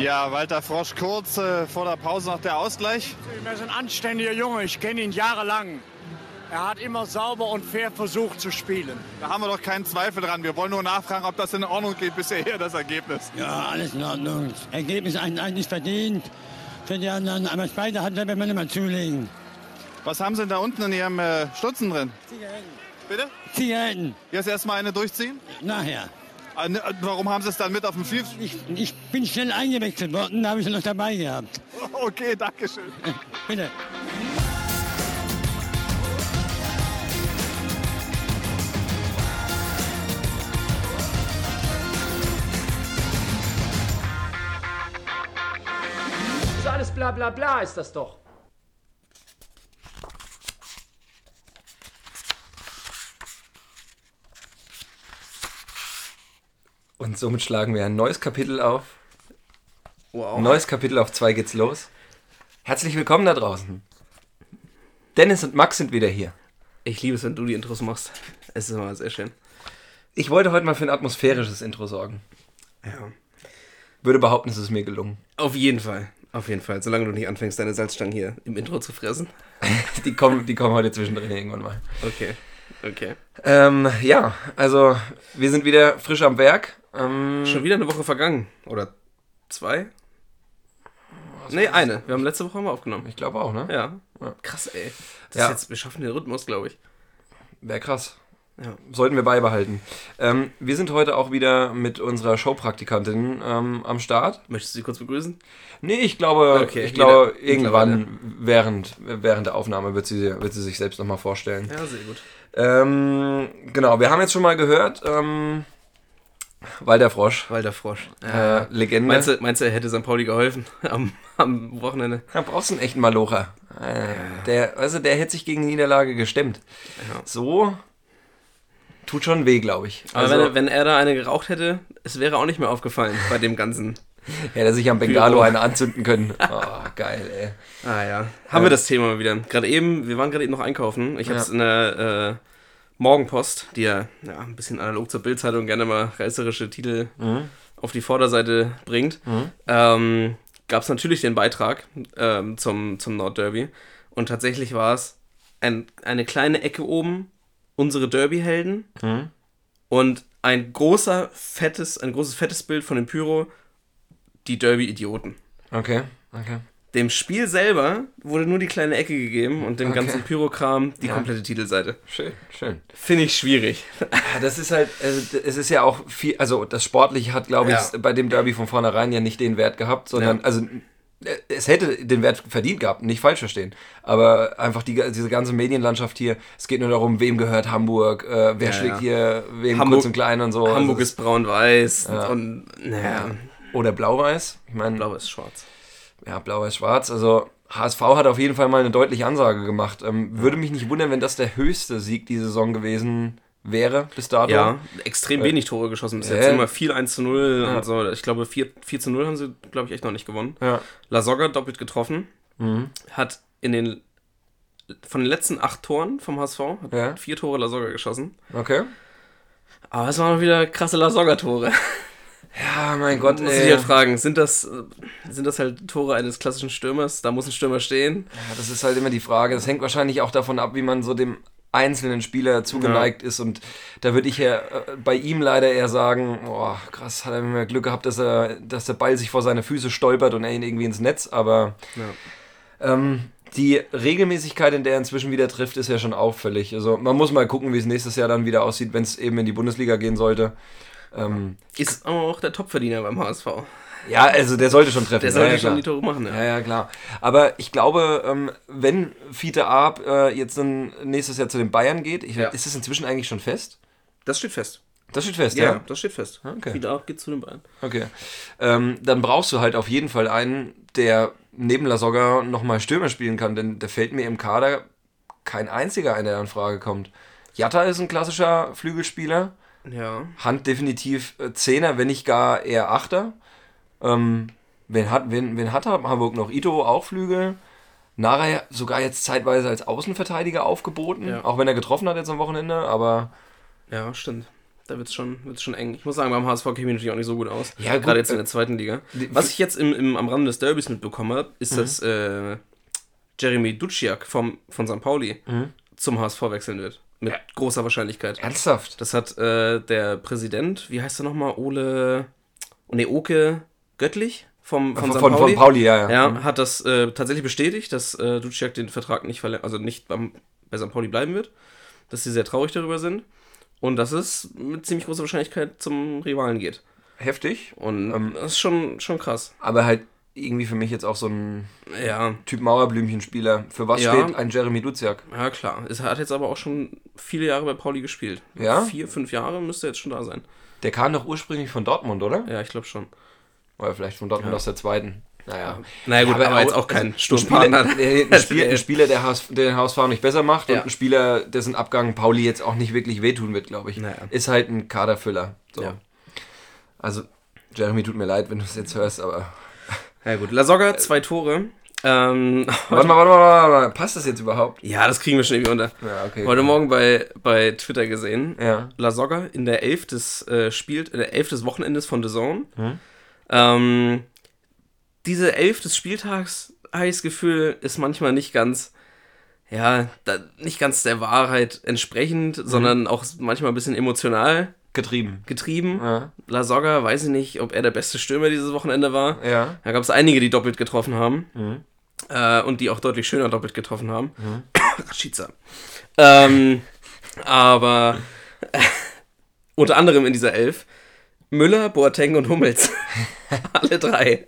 Ja, Walter Frosch kurz äh, vor der Pause noch der Ausgleich. Er ist ein anständiger Junge, ich kenne ihn jahrelang. Er hat immer sauber und fair versucht zu spielen. Da haben wir doch keinen Zweifel dran. Wir wollen nur nachfragen, ob das in Ordnung geht bisher, das Ergebnis. Ja, alles in Ordnung. Ergebnis eigentlich verdient. Für die anderen, aber beide hat wenn man immer zulegen. Was haben Sie denn da unten in Ihrem äh, Stutzen drin? Zigaretten. Bitte? Zigaretten. Jetzt erstmal eine durchziehen? Nachher. Ah, ne, Warum haben Sie es dann mit auf dem Field? Ich, ich bin schnell eingewechselt worden, da habe ich sie noch dabei gehabt. Okay, danke schön. Bitte. Alles bla bla bla, ist das doch. Und somit schlagen wir ein neues Kapitel auf. Wow. Neues Kapitel auf 2 geht's los. Herzlich willkommen da draußen. Dennis und Max sind wieder hier. Ich liebe es, wenn du die Intros machst. Es ist immer sehr schön. Ich wollte heute mal für ein atmosphärisches Intro sorgen. Ja. Würde behaupten, es ist mir gelungen. Auf jeden Fall. Auf jeden Fall. Solange du nicht anfängst, deine Salzstangen hier im Intro zu fressen. Die kommen, die kommen heute zwischendrin irgendwann mal. Okay. Okay. Ähm, ja, also wir sind wieder frisch am Werk. Ähm, Schon wieder eine Woche vergangen. Oder zwei? Nee, eine. Wir haben letzte Woche mal aufgenommen. ich glaube auch, ne? Ja. Ja. Krass, ey. Das Ja. jetzt, wir schaffen den Rhythmus, glaube ich. Wäre krass. Ja. Sollten wir beibehalten. Ähm, wir sind heute auch wieder mit unserer Showpraktikantin ähm, am Start. Möchtest du sie kurz begrüßen? Nee, ich glaube, Okay, ich glaube irgendwann während, während der Aufnahme wird sie, wird sie sich selbst nochmal vorstellen. Ja, sehr gut. Ähm, genau, wir haben jetzt schon mal gehört, ähm, Walter Frosch, Walter Frosch. äh, Legende. Meinst du, meinst du, er hätte St. Pauli geholfen am, am Wochenende? Da brauchst du einen echten Malocher. Äh, der, also der hätte sich gegen Niederlage gestemmt. Ja. So tut schon weh, glaube ich. Aber Also, wenn, er, wenn er da eine geraucht hätte, es wäre auch nicht mehr aufgefallen bei dem Ganzen. hätte sich am Bengalo eine anzünden können. Oh, geil, ey. Ah ja. Haben wir das Thema mal wieder. Gerade eben, wir waren gerade eben noch einkaufen. Ich habe es Ja. in der äh, Morgenpost, die ja, ja ein bisschen analog zur Bildzeitung gerne mal reißerische Titel Mhm. auf die Vorderseite bringt, ähm, gab es natürlich den Beitrag ähm, zum, zum Nordderby. Und tatsächlich war es ein, eine kleine Ecke oben, unsere Derby-Helden. Mhm. Und ein großer, fettes, ein großes, fettes Bild von dem Pyro, die Derby-Idioten. Okay, okay. Dem Spiel selber wurde nur die kleine Ecke gegeben und dem Okay. ganzen Pyrokram die Ja. komplette Titelseite. Schön, schön. Finde ich schwierig. Ja, das ist halt, also es ist ja auch viel, also das Sportliche hat, glaube ich, Ja. bei dem Derby von vornherein ja nicht den Wert gehabt, sondern, Ja. also äh, es hätte den Wert verdient gehabt, nicht falsch verstehen. Aber einfach die, diese ganze Medienlandschaft hier, es geht nur darum, wem gehört Hamburg, äh, wer Ja, schlägt hier wem Hamburg- kurz und klein und so. Hamburg Also ist braun-weiß Ja. und naja, Oder blau-weiß. Ich meine, blau ist schwarz. Ja, blau-weiß-schwarz. Also HSV hat auf jeden Fall mal eine deutliche Ansage gemacht. Ähm, Würde mich nicht wundern, wenn das der höchste Sieg die Saison gewesen wäre bis dato. Ja, extrem wenig Tore geschossen bis Ja. jetzt. Immer viel 1 zu 0 Ja. und so. Ich glaube, 4, 4 zu 0 haben sie, glaube ich, echt noch nicht gewonnen. Ja. La Soga doppelt getroffen. Mhm. Hat in den von den letzten acht Toren vom HSV hat Ja. vier Tore La Soga geschossen. Okay. Aber es waren wieder krasse La Soga-Tore. Ja, mein Gott, Muss ey. ich halt fragen, sind das, äh, sind das halt Tore eines klassischen Stürmers? Da muss ein Stürmer stehen. Ja, das ist halt immer die Frage. Das hängt wahrscheinlich auch davon ab, wie man so dem einzelnen Spieler zugeneigt ist. Und da würde ich ja äh, bei ihm leider eher sagen, boah, krass, hat er immer Glück gehabt, dass, er, dass der Ball sich vor seine Füße stolpert und er ihn irgendwie ins Netz. Aber ähm, die Regelmäßigkeit, in der er inzwischen wieder trifft, ist ja schon auffällig. Also man muss mal gucken, wie es nächstes Jahr dann wieder aussieht, wenn es eben in die Bundesliga gehen sollte. Ähm, Ist aber auch der Topverdiener beim HSV. ja, also der sollte schon treffen. Der sollte ja, schon klar. die Tore machen, ja. Ja, ja, klar. Aber ich glaube, ähm, wenn Fiete Arp äh, jetzt dann nächstes Jahr zu den Bayern geht, ich, Ja. ist es inzwischen eigentlich schon fest? Das steht fest. Das steht fest, Ja, ja? das steht fest. Okay. Wieder ab geht's zu den Bayern. Okay. Ähm, dann brauchst du halt auf jeden Fall einen, der neben Lasogga nochmal Stürmer spielen kann, denn der fällt mir im Kader kein einziger ein, der in Frage kommt. Jatta ist ein klassischer Flügelspieler. Ja. Hand definitiv äh, Zehner, wenn nicht gar eher Achter. Ähm, wen, hat, wen, wen hat Hamburg noch? Ito auch Flügel. Nara sogar jetzt zeitweise als Außenverteidiger aufgeboten, Ja. auch wenn er getroffen hat jetzt am Wochenende, aber Ja, stimmt. da wird es schon, wird's schon eng. Ich muss sagen, beim HSV kenne ich natürlich auch nicht so gut aus. Ja, gut, Gerade jetzt in äh, der zweiten Liga. Was ich jetzt im, im, am Rande des Derbys mitbekommen habe, ist, dass äh, Jeremy Duciak vom, von St. Pauli zum HSV wechseln wird. Mit großer Wahrscheinlichkeit. Ernsthaft? Das hat äh, der Präsident, wie heißt er nochmal? Ole. Nee, Oke Göttlich vom, von, Von, von, Pauli. von Pauli, ja, ja. Ja, hat das äh, tatsächlich bestätigt, dass äh, Duciak den Vertrag nicht verlängert, also nicht beim, bei St. Pauli bleiben wird. Dass sie sehr traurig darüber sind. Und dass es mit ziemlich großer Wahrscheinlichkeit zum Rivalen geht. Heftig. Und Ähm. das ist schon, schon krass. Aber halt irgendwie für mich jetzt auch so ein Ja, Typ Mauerblümchenspieler. Für was Ja. steht ein Jeremy Duziak? ja klar. Es hat jetzt aber auch schon viele Jahre bei Pauli gespielt. Ja? Vier, fünf Jahre müsste jetzt schon da sein. Der kam doch ursprünglich von Dortmund, oder? Ja, ich glaube schon. Oder vielleicht von Dortmund aus der zweiten. Naja. Naja gut, Ja, aber, jetzt auch kein Ein Sturmpartner. Äh, ein Spieler, ein Spieler der, HSV, der den HSV nicht besser macht Ja. und ein Spieler, dessen Abgang Pauli jetzt auch nicht wirklich wehtun wird, glaube ich. Naja. Ist halt ein Kaderfüller. So. Ja. Also, Jeremy, tut mir leid, wenn du es jetzt hörst, aber. Ja gut, Lasogga, zwei Tore. Ähm, Warte mal, warte mal, warte mal. Passt das jetzt überhaupt? ja, das kriegen wir schon irgendwie unter. Ja, okay. Heute Morgen bei, bei Twitter gesehen. Ja. Lasogga in der Elf des äh, spielt in der Elf des Wochenendes von The Zone. Hm. Ähm, diese Elf des Spieltags, habe ich das Gefühl, ist manchmal nicht ganz, ja, da, nicht ganz der Wahrheit entsprechend, Hm. sondern auch manchmal ein bisschen emotional Getrieben. getrieben. Ja. Lasogga, weiß ich nicht, ob er der beste Stürmer dieses Wochenende war. Ja. Da gab es einige, die doppelt getroffen haben. Mhm. Äh, und die auch deutlich schöner doppelt getroffen haben. Rashica. Ähm, aber unter anderem in dieser Elf Müller, Boateng und Hummels. Alle drei.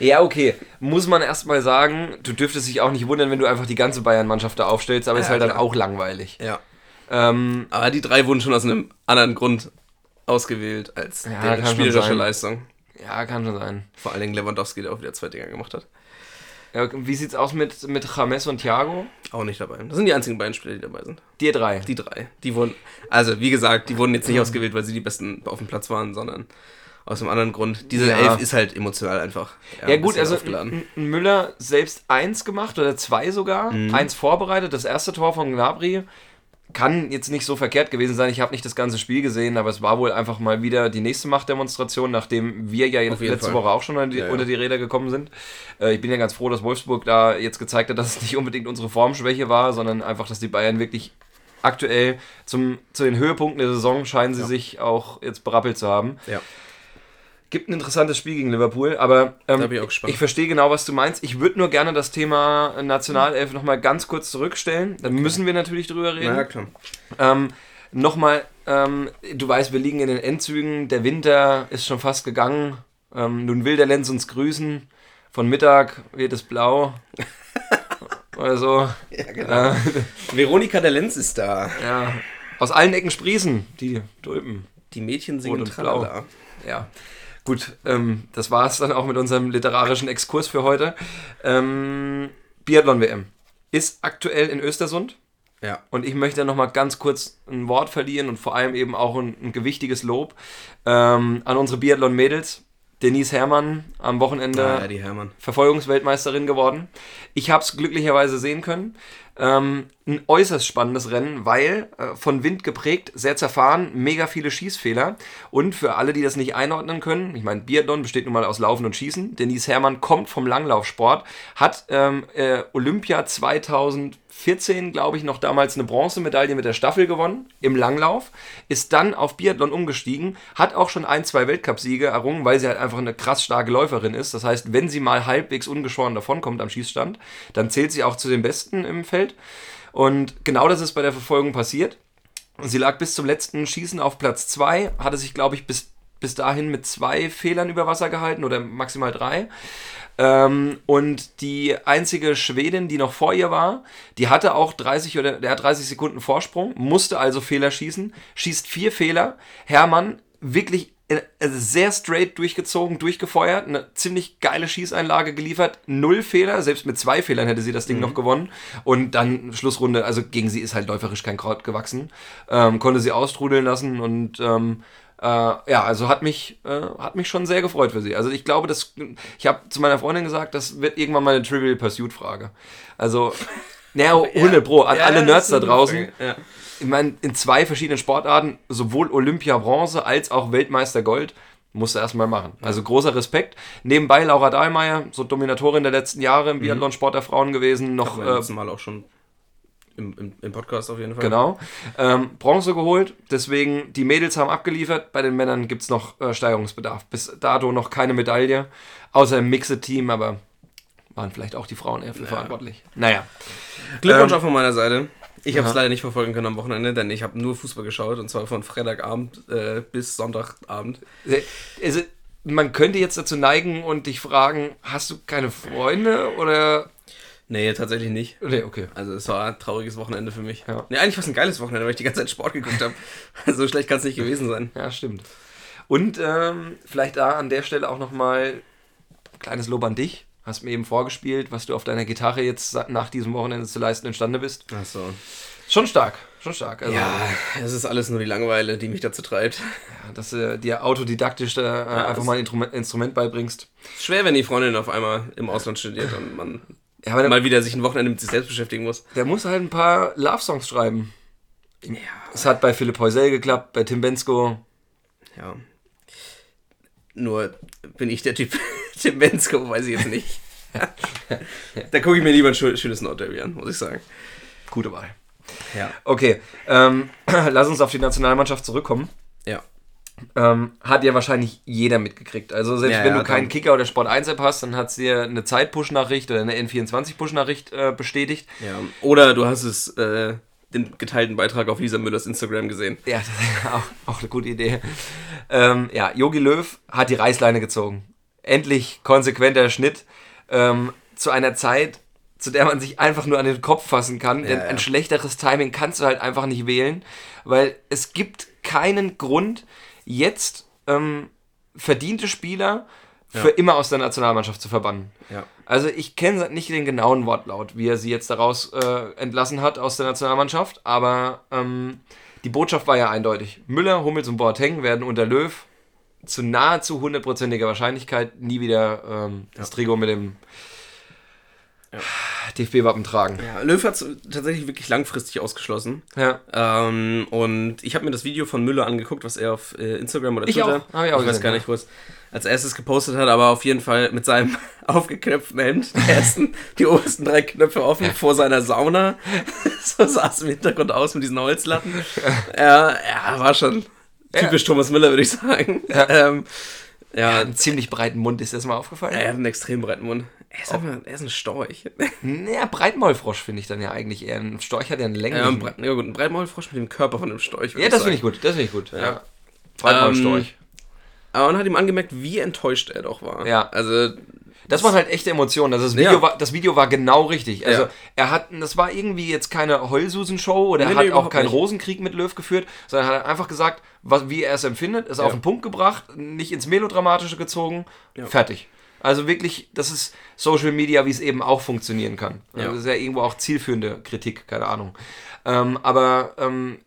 Ja, okay. Muss man erstmal sagen, du dürftest dich auch nicht wundern, wenn du einfach die ganze Bayern-Mannschaft da aufstellst, aber ist Ja, halt dann klar. auch langweilig. Ja. Ähm, Aber die drei wurden schon aus einem anderen Grund ausgewählt als Ja, deren spielerische. Leistung. ja, kann schon sein. Vor allen Dingen Lewandowski, der auch wieder zwei Dinger gemacht hat. Ja, wie sieht's aus mit, mit James und Thiago? Auch nicht dabei. Das sind die einzigen beiden Spieler, die dabei sind. Die drei. Die drei. Die wurden, also wie gesagt, die wurden jetzt nicht ausgewählt, weil sie die besten auf dem Platz waren, sondern aus einem anderen Grund. Diese Ja. Elf ist halt emotional einfach. Ja, ein gut, also Müller selbst eins gemacht oder zwei sogar, Mhm. eins vorbereitet, das erste Tor von Gnabry kann jetzt nicht so verkehrt gewesen sein. Ich habe nicht das ganze Spiel gesehen, aber es war wohl einfach mal wieder die nächste Machtdemonstration, nachdem wir ja letzte Fall. Woche auch schon unter die, Ja, ja. unter die Räder gekommen sind. Äh, ich bin ja ganz froh, dass Wolfsburg da jetzt gezeigt hat, dass es nicht unbedingt unsere Formschwäche war, sondern einfach, dass die Bayern wirklich aktuell zum, zu den Höhepunkten der Saison scheinen sie sich auch jetzt berappelt zu haben. Ja. Gibt ein interessantes Spiel gegen Liverpool, aber ähm, ich ich verstehe genau, was du meinst. Ich würde nur gerne das Thema Nationalelf nochmal ganz kurz zurückstellen. Dann müssen wir natürlich drüber reden. Na ja, klar. Ähm, nochmal, ähm, du weißt, wir liegen in den Endzügen. Der Winter ist schon fast gegangen. Ähm, nun will der Lenz uns grüßen. Von Mittag wird es blau. Oder so. Ja, genau. Äh, Veronika der Lenz ist da. ja. Aus allen Ecken sprießen die Tulpen. Die Mädchen singen Tralala. Ja, gut, ähm, das war es dann auch mit unserem literarischen Exkurs für heute. Ähm, Biathlon-WM ist aktuell in Östersund Ja. und ich möchte noch mal ganz kurz ein Wort verlieren und vor allem eben auch ein, ein gewichtiges Lob ähm, an unsere Biathlon-Mädels. Denise Herrmann am Wochenende ja, die Hermann. Verfolgungsweltmeisterin geworden. Ich habe es glücklicherweise sehen können. Ähm, ein äußerst spannendes Rennen, weil äh, von Wind geprägt, sehr zerfahren, mega viele Schießfehler. Und für alle, die das nicht einordnen können, ich meine, Biathlon besteht nun mal aus Laufen und Schießen. Denise Herrmann kommt vom Langlaufsport, hat ähm, äh, Olympia 2014, glaube ich, noch damals eine Bronzemedaille mit der Staffel gewonnen im Langlauf, ist dann auf Biathlon umgestiegen, hat auch schon ein, zwei Weltcupsiege errungen, weil sie halt einfach eine krass starke Läuferin ist. Das heißt, wenn sie mal halbwegs ungeschoren davonkommt am Schießstand, dann zählt sie auch zu den Besten im Feld. Und genau das ist bei der Verfolgung passiert. Sie lag bis zum letzten Schießen auf Platz 2, hatte sich, glaube ich, bis, bis dahin mit zwei Fehlern über Wasser gehalten oder maximal drei. Ähm, und die einzige Schwedin, die noch vor ihr war, die hatte auch 30 oder der hat 30 Sekunden Vorsprung, musste also Fehler schießen, schießt vier Fehler. Hermann wirklich also sehr straight durchgezogen, durchgefeuert, eine ziemlich geile Schießeinlage geliefert, null Fehler, selbst mit zwei Fehlern hätte sie das Ding noch gewonnen. Und dann Schlussrunde, also gegen sie ist halt läuferisch kein Kraut gewachsen, ähm, konnte sie austrudeln lassen und ähm, äh, ja, also hat mich, äh, hat mich schon sehr gefreut für sie. Also ich glaube, dass ich habe zu meiner Freundin gesagt, das wird irgendwann mal eine Trivial Pursuit Frage. Also Naja, 100 Pro, an Ja, alle Nerds da draußen. Ja. Ich meine, in zwei verschiedenen Sportarten, sowohl Olympia Bronze als auch Weltmeister Gold, musst du erstmal machen. Also großer Respekt. Nebenbei Laura Dahlmeier, so Dominatorin der letzten Jahre im Biathlon-Sport der Frauen gewesen, noch Beim äh, letzten Mal auch schon im, im, im Podcast auf jeden Fall. Genau. Ähm, Bronze geholt, deswegen die Mädels haben abgeliefert. Bei den Männern gibt es noch äh, Steigerungsbedarf. Bis dato noch keine Medaille, außer im Mixed-Team, aber waren vielleicht auch die Frauen eher für verantwortlich. Naja. Glückwunsch Ähm, auch von meiner Seite. Ich habe es leider nicht verfolgen können am Wochenende, denn ich habe nur Fußball geschaut und zwar von Freitagabend äh, bis Sonntagabend. Also, man könnte jetzt dazu neigen und dich fragen, hast du keine Freunde oder... Nee, tatsächlich nicht. Nee, okay. Also es war ein trauriges Wochenende für mich. Ja. Nee, eigentlich war es ein geiles Wochenende, weil ich die ganze Zeit Sport geguckt habe. so schlecht kann es nicht gewesen sein. Ja, stimmt. Und ähm, vielleicht da an der Stelle auch nochmal ein kleines Lob an dich. Hast mir eben vorgespielt, was du auf deiner Gitarre jetzt nach diesem Wochenende zu leisten imstande bist. Ach so. Schon stark, schon stark. Also, Ja, es ist alles nur die Langeweile, die mich dazu treibt. dass du dir autodidaktisch da äh, einfach das- mal ein Instrument, Instrument beibringst. Schwer, wenn die Freundin auf einmal im Ausland studiert und man Ja, der, mal wieder sich ein Wochenende mit sich selbst beschäftigen muss. der muss halt ein paar Love-Songs schreiben. Es hat bei Philipp Heusel geklappt, bei Tim Bensko. Ja. Nur bin ich der Typ Tim Bensko, weiß ich jetzt nicht. da gucke ich mir lieber ein schö- schönes Nordderby an, muss ich sagen. Gute Wahl. Ja. Okay, ähm, lass uns auf die Nationalmannschaft zurückkommen. Ja. Ähm, hat ja wahrscheinlich jeder mitgekriegt. Also selbst Ja, wenn ja, du keinen Kicker oder Sport 1 App hast, dann hat es dir eine Zeit-Push-Nachricht oder eine N24-Push-Nachricht äh, bestätigt. ja. Oder du hast es, äh, den geteilten Beitrag auf Lisa Müllers Instagram gesehen. Ja, das ist auch, auch eine gute Idee. Ähm, ja, Yogi Löw hat die Reißleine gezogen. Endlich konsequenter Schnitt ähm, zu einer Zeit, zu der man sich einfach nur an den Kopf fassen kann. denn ja. ein schlechteres Timing kannst du halt einfach nicht wählen, weil es gibt keinen Grund, jetzt ähm, verdiente Spieler für immer aus der Nationalmannschaft zu verbannen. Ja. Also ich kenne nicht den genauen Wortlaut, wie er sie jetzt daraus äh, entlassen hat aus der Nationalmannschaft, aber ähm, die Botschaft war ja eindeutig. Müller, Hummels und Boateng werden unter Löw zu nahezu hundertprozentiger Wahrscheinlichkeit nie wieder ähm, das Trikot mit dem DFB-Wappen tragen. Ja, Löw hat es tatsächlich wirklich langfristig ausgeschlossen. Ja. Ähm, und ich habe mir das Video von Müller angeguckt, was er auf äh, Instagram oder Ich Twitter, auch. Hab ich auch weiß gesehen, gar ja. nicht, wo es als erstes gepostet hat, aber auf jeden Fall mit seinem aufgeknöpften Hemd, die, ersten, die obersten drei Knöpfe offen, vor seiner Sauna. so sah es im Hintergrund aus mit diesen Holzlatten. Ja, ja war schon typisch Thomas Müller, würde ich sagen. Ja. Ähm, ja, Einen ziemlich breiten Mund, ist das mal aufgefallen? er hat einen extrem breiten Mund. Er ist, einfach, er ist ein Storch. Naja, Breitmaulfrosch finde ich dann ja eigentlich eher. Ein Storch hat ja einen Ja, länglichen... ein, ja gut, ein Breitmaulfrosch mit dem Körper von einem Storch. ja, das finde ich gut, das finde ich gut. Ja. Breitmaulstorch. Aber man hat ihm angemerkt, wie enttäuscht er doch war. Ja. Also, Das waren halt echte Emotionen. Also das Video, Ja. war, das Video war genau richtig. Also Ja. er hat, das war irgendwie jetzt keine Heulsusen-Show oder Nee, er nee, hat auch überhaupt keinen nicht. Rosenkrieg mit Löw geführt, sondern er hat einfach gesagt, was, wie er es empfindet, ist auf den Punkt gebracht, nicht ins Melodramatische gezogen, fertig. Also wirklich, das ist Social Media, wie es eben auch funktionieren kann. Also Ja. Das ist ja irgendwo auch zielführende Kritik, keine Ahnung. Ähm, aber ähm,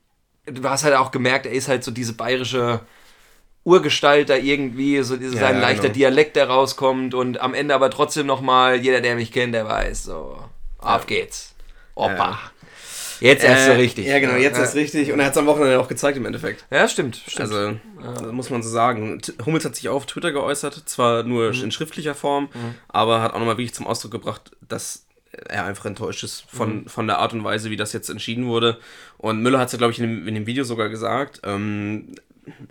du hast halt auch gemerkt, er ist halt so diese bayerische Urgestalt da irgendwie, so dieser, Ja, sein ja, leichter genau. Dialekt, der rauskommt und am Ende aber trotzdem nochmal, jeder, der mich kennt, der weiß, so, auf geht's. Opa. Ja. Jetzt erst so äh, richtig. Ja, genau, jetzt ja. ist richtig. Und er hat es am Wochenende auch gezeigt im Endeffekt. Ja, stimmt, stimmt. Also, das muss man so sagen. T- Hummels hat sich auch auf Twitter geäußert, zwar nur Mhm. in schriftlicher Form, aber hat auch nochmal wirklich zum Ausdruck gebracht, dass er einfach enttäuscht ist von, Mhm. von der Art und Weise, wie das jetzt entschieden wurde. Und Müller hat es ja, glaube ich, in dem, in dem Video sogar gesagt. Ähm,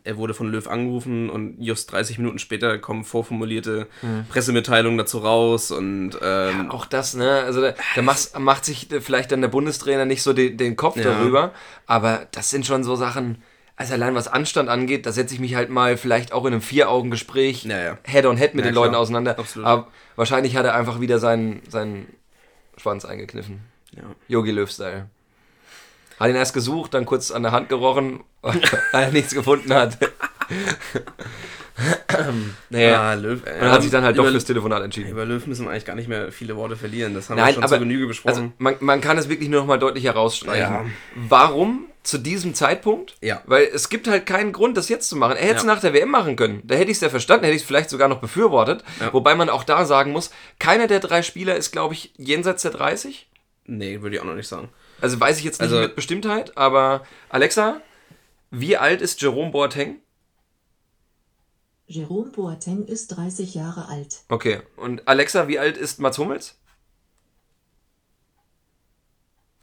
er wurde von Löw angerufen und just 30 Minuten später kommen vorformulierte Pressemitteilungen dazu raus und ähm, Auch das, ne? Also da, da macht, sich vielleicht dann der Bundestrainer nicht so den, den Kopf Ja. darüber, aber das sind schon so Sachen, also allein was Anstand angeht, da setze ich mich halt mal vielleicht auch in einem Vier-Augen-Gespräch Ja, ja. Head-on-Head mit Ja, den Leuten klar. auseinander. Absolut. Aber wahrscheinlich hat er einfach wieder seinen, seinen Schwanz eingekniffen. Ja. Yogi Löw-Style. Hat ihn erst gesucht, dann kurz an der Hand gerochen, weil er nichts gefunden hat. naja. Ah, Löw, äh, Und hat sich dann halt doch über- fürs Telefonat entschieden. Über Löw müssen wir eigentlich gar nicht mehr viele Worte verlieren. Das haben Nein, wir schon aber zur Genüge besprochen. Also man, man kann es wirklich nur noch mal deutlich herausstreichen. Ja. Warum zu diesem Zeitpunkt? Ja. Weil es gibt halt keinen Grund, das jetzt zu machen. Er hätte es Ja. nach der WM machen können. Da hätte ich es ja verstanden, hätte ich es vielleicht sogar noch befürwortet. Ja. Wobei man auch da sagen muss, keiner der drei Spieler ist, glaube ich, jenseits der 30. Nee, würde ich auch noch nicht sagen. Also weiß ich jetzt nicht Also- mit Bestimmtheit, aber Alexa, wie alt ist Jerome Boateng? Jerome Boateng ist 30 Jahre alt. Okay. Und Alexa, wie alt ist Mats Hummels?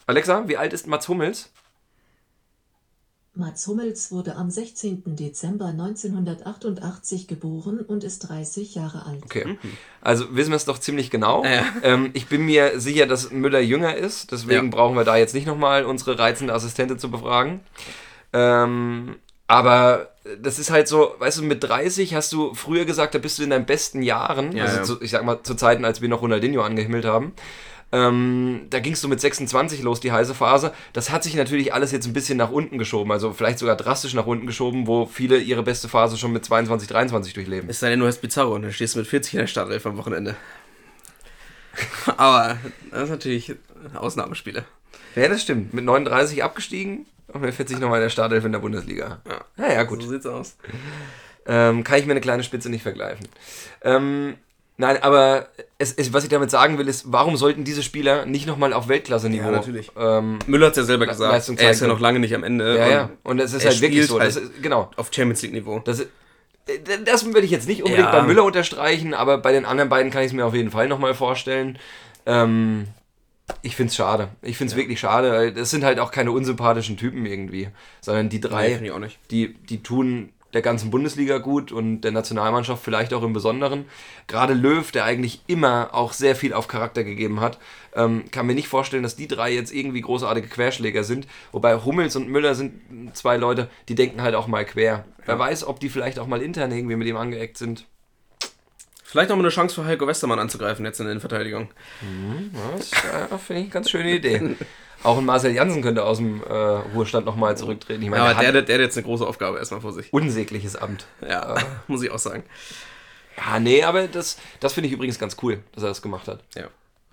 Alexa, wie alt ist Mats Hummels? Mats Hummels wurde am 16. Dezember 1988 geboren und ist 30 Jahre alt. Okay. Also wissen wir es doch ziemlich genau. Ja. Ähm, ich bin mir sicher, dass Müller jünger ist, deswegen Ja. brauchen wir da jetzt nicht nochmal unsere reizende Assistentin zu befragen. Ähm, aber das ist halt so, weißt du, mit 30 hast du früher gesagt, da bist du in deinen besten Jahren, Ja, also ja. Zu, ich sag mal zu Zeiten, als wir noch Ronaldinho angehimmelt haben. Ähm, da gingst du mit 26 los, die heiße Phase. Das hat sich natürlich alles jetzt ein bisschen nach unten geschoben, also vielleicht sogar drastisch nach unten geschoben, wo viele ihre beste Phase schon mit 22, 23 durchleben. Es sei denn, du hast Pizarro und dann stehst du mit 40 in der Startelf am Wochenende. Aber das ist natürlich ein Ausnahmespieler. Ja, das stimmt. Mit 39 abgestiegen und mit 40 nochmal in der Startelf in der Bundesliga. Ja. Naja, gut. So sieht's aus. Ähm, kann ich mir eine kleine Spitze nicht vergleichen. Ähm, nein, aber es, es, was ich damit sagen will, ist, warum sollten diese Spieler nicht nochmal auf Weltklasse-Niveau? Ja, natürlich. Ähm, Müller hat es ja selber gesagt. Leistung Er ist ja noch lange nicht am Ende. ja, und ja. Und es ist halt wirklich so. Das halt ist, genau. Auf Champions League Niveau. Das, äh, das würde ich jetzt nicht unbedingt Ja. bei Müller unterstreichen, aber bei den anderen beiden kann ich es mir auf jeden Fall nochmal vorstellen. Ähm, ich finde es schade. Ich finde es wirklich schade. Das sind halt auch keine unsympathischen Typen irgendwie, sondern die drei, Nee, finde ich auch nicht. die, die tun der ganzen Bundesliga gut und der Nationalmannschaft vielleicht auch im Besonderen. Gerade Löw, der eigentlich immer auch sehr viel auf Charakter gegeben hat, ähm, kann mir nicht vorstellen, dass die drei jetzt irgendwie großartige Querschläger sind. Wobei Hummels und Müller sind zwei Leute, die denken halt auch mal quer. Wer weiß, ob die vielleicht auch mal intern irgendwie mit ihm angeeckt sind. Vielleicht noch mal eine Chance für Heiko Westermann anzugreifen jetzt in der Innenverteidigung. Das äh, finde ich eine ganz schöne Idee. Auch ein Marcel Janssen könnte aus dem äh, Ruhestand nochmal zurücktreten. Ich meine, Aber der der, hat der, hat jetzt eine große Aufgabe erstmal vor sich. unsägliches Amt. Ja, muss ich auch sagen. Ja, nee, aber das, das finde ich übrigens ganz cool, dass er das gemacht hat. Ja.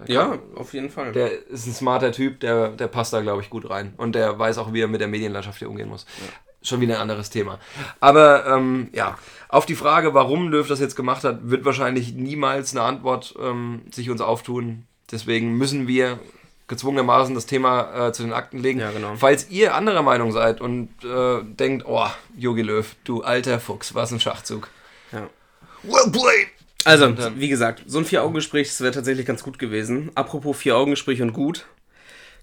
Ja, auf jeden Fall. Der ist ein smarter Typ, der, der passt da, glaube ich, gut rein. Und der weiß auch, wie er mit der Medienlandschaft hier umgehen muss. Schon wieder ein anderes Thema. Aber ähm, ja, auf die Frage, warum Löw das jetzt gemacht hat, wird wahrscheinlich niemals eine Antwort ähm, sich uns auftun. Deswegen müssen wir gezwungenermaßen das Thema äh, zu den Akten legen. Ja, genau. Falls ihr anderer Meinung seid und äh, denkt, oh, Jogi Löw, du alter Fuchs, was ein Schachzug. Ja. Well played! Also, wie gesagt, so ein Vier-Augen-Gespräch, wäre tatsächlich ganz gut gewesen. Apropos Vier-Augen-Gespräch und gut,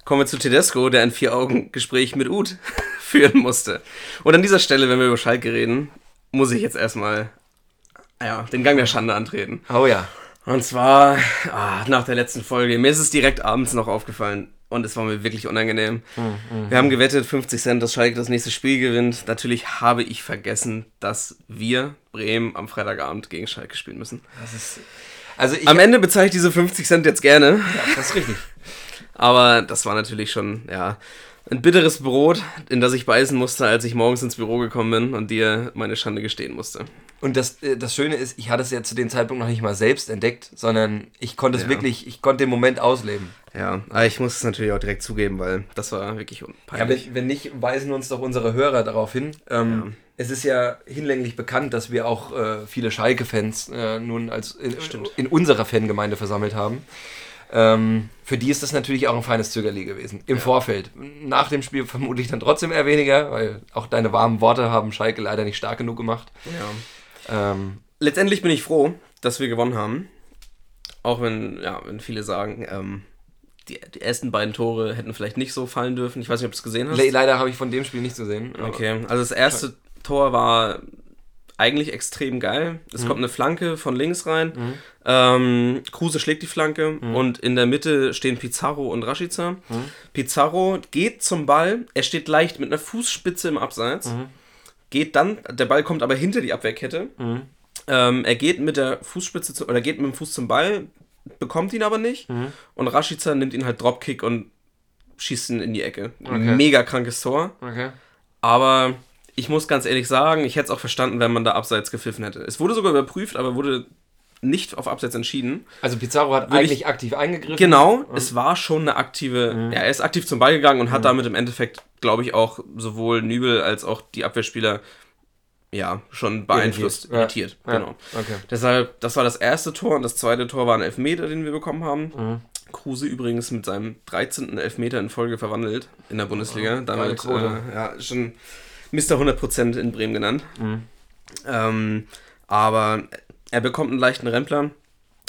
kommen wir zu Tedesco, der ein Vier-Augen-Gespräch mit Uth führen musste. Und an dieser Stelle, wenn wir über Schalke reden, muss ich jetzt erstmal ja, den Gang der Schande antreten. Oh ja. Und zwar ah, nach der letzten Folge. Mir ist es direkt abends noch aufgefallen. Und es war mir wirklich unangenehm. Wir haben gewettet, 50 Cent, dass Schalke das nächste Spiel gewinnt. Natürlich habe ich vergessen, dass wir, Bremen, am Freitagabend gegen Schalke spielen müssen. Also ich, Am Ende bezahle ich diese 50 Cent jetzt gerne. das ist richtig. Aber das war natürlich schon, ja, ein bitteres Brot, in das ich beißen musste, als ich morgens ins Büro gekommen bin und dir meine Schande gestehen musste. Und das, äh, das Schöne ist, ich hatte es ja zu dem Zeitpunkt noch nicht mal selbst entdeckt, sondern ich konnte es Ja. wirklich, ich konnte den Moment ausleben. Ja, aber ich muss es natürlich auch direkt zugeben, weil das war wirklich Ja, peinlich. wenn, wenn nicht, weisen uns doch unsere Hörer darauf hin. Ähm, Es ist ja hinlänglich bekannt, dass wir auch äh, viele Schalke-Fans äh, nun als in, in unserer Fangemeinde versammelt haben. Ähm, für die ist das natürlich auch ein feines Zögerli gewesen. Im Vorfeld. Nach dem Spiel vermutlich dann trotzdem eher weniger, weil auch deine warmen Worte haben Schalke leider nicht stark genug gemacht. ja. Ähm, Letztendlich bin ich froh, dass wir gewonnen haben. Auch wenn, ja, wenn viele sagen, ähm, die, die ersten beiden Tore hätten vielleicht nicht so fallen dürfen. Ich weiß nicht, ob du es gesehen hast. le leider habe ich von dem Spiel nichts gesehen. Okay, also das erste Tor war eigentlich extrem geil. Es kommt eine Flanke von links rein. Ähm, Kruse schlägt die Flanke und in der Mitte stehen Pizarro und Rashica. Pizarro geht zum Ball. Er steht leicht mit einer Fußspitze im Abseits. Geht dann, der Ball kommt aber hinter die Abwehrkette. Ähm, er geht mit der Fußspitze zu, oder geht mit dem Fuß zum Ball, bekommt ihn aber nicht. Und Rashica nimmt ihn halt Dropkick und schießt ihn in die Ecke. Okay. Mega krankes Tor. Okay. Aber ich muss ganz ehrlich sagen, ich hätte es auch verstanden, wenn man da abseits gepfiffen hätte. Es wurde sogar überprüft, aber wurde nicht auf Abseits entschieden. Also Pizarro hat Würde eigentlich aktiv eingegriffen. Genau, es war schon eine aktive. Ja, er ist aktiv zum Ball gegangen und hat damit im Endeffekt, glaube ich, auch sowohl Nübel als auch die Abwehrspieler ja schon beeinflusst, Irritiert. Ja. irritiert. Ja. Genau. Okay. Deshalb, das war das erste Tor und das zweite Tor war ein Elfmeter, den wir bekommen haben. Kruse übrigens mit seinem 13. Elfmeter in Folge verwandelt in der Bundesliga. Damit Quote. äh, ja, schon Mr. 100% in Bremen genannt. Ähm, aber er bekommt einen leichten Rempler.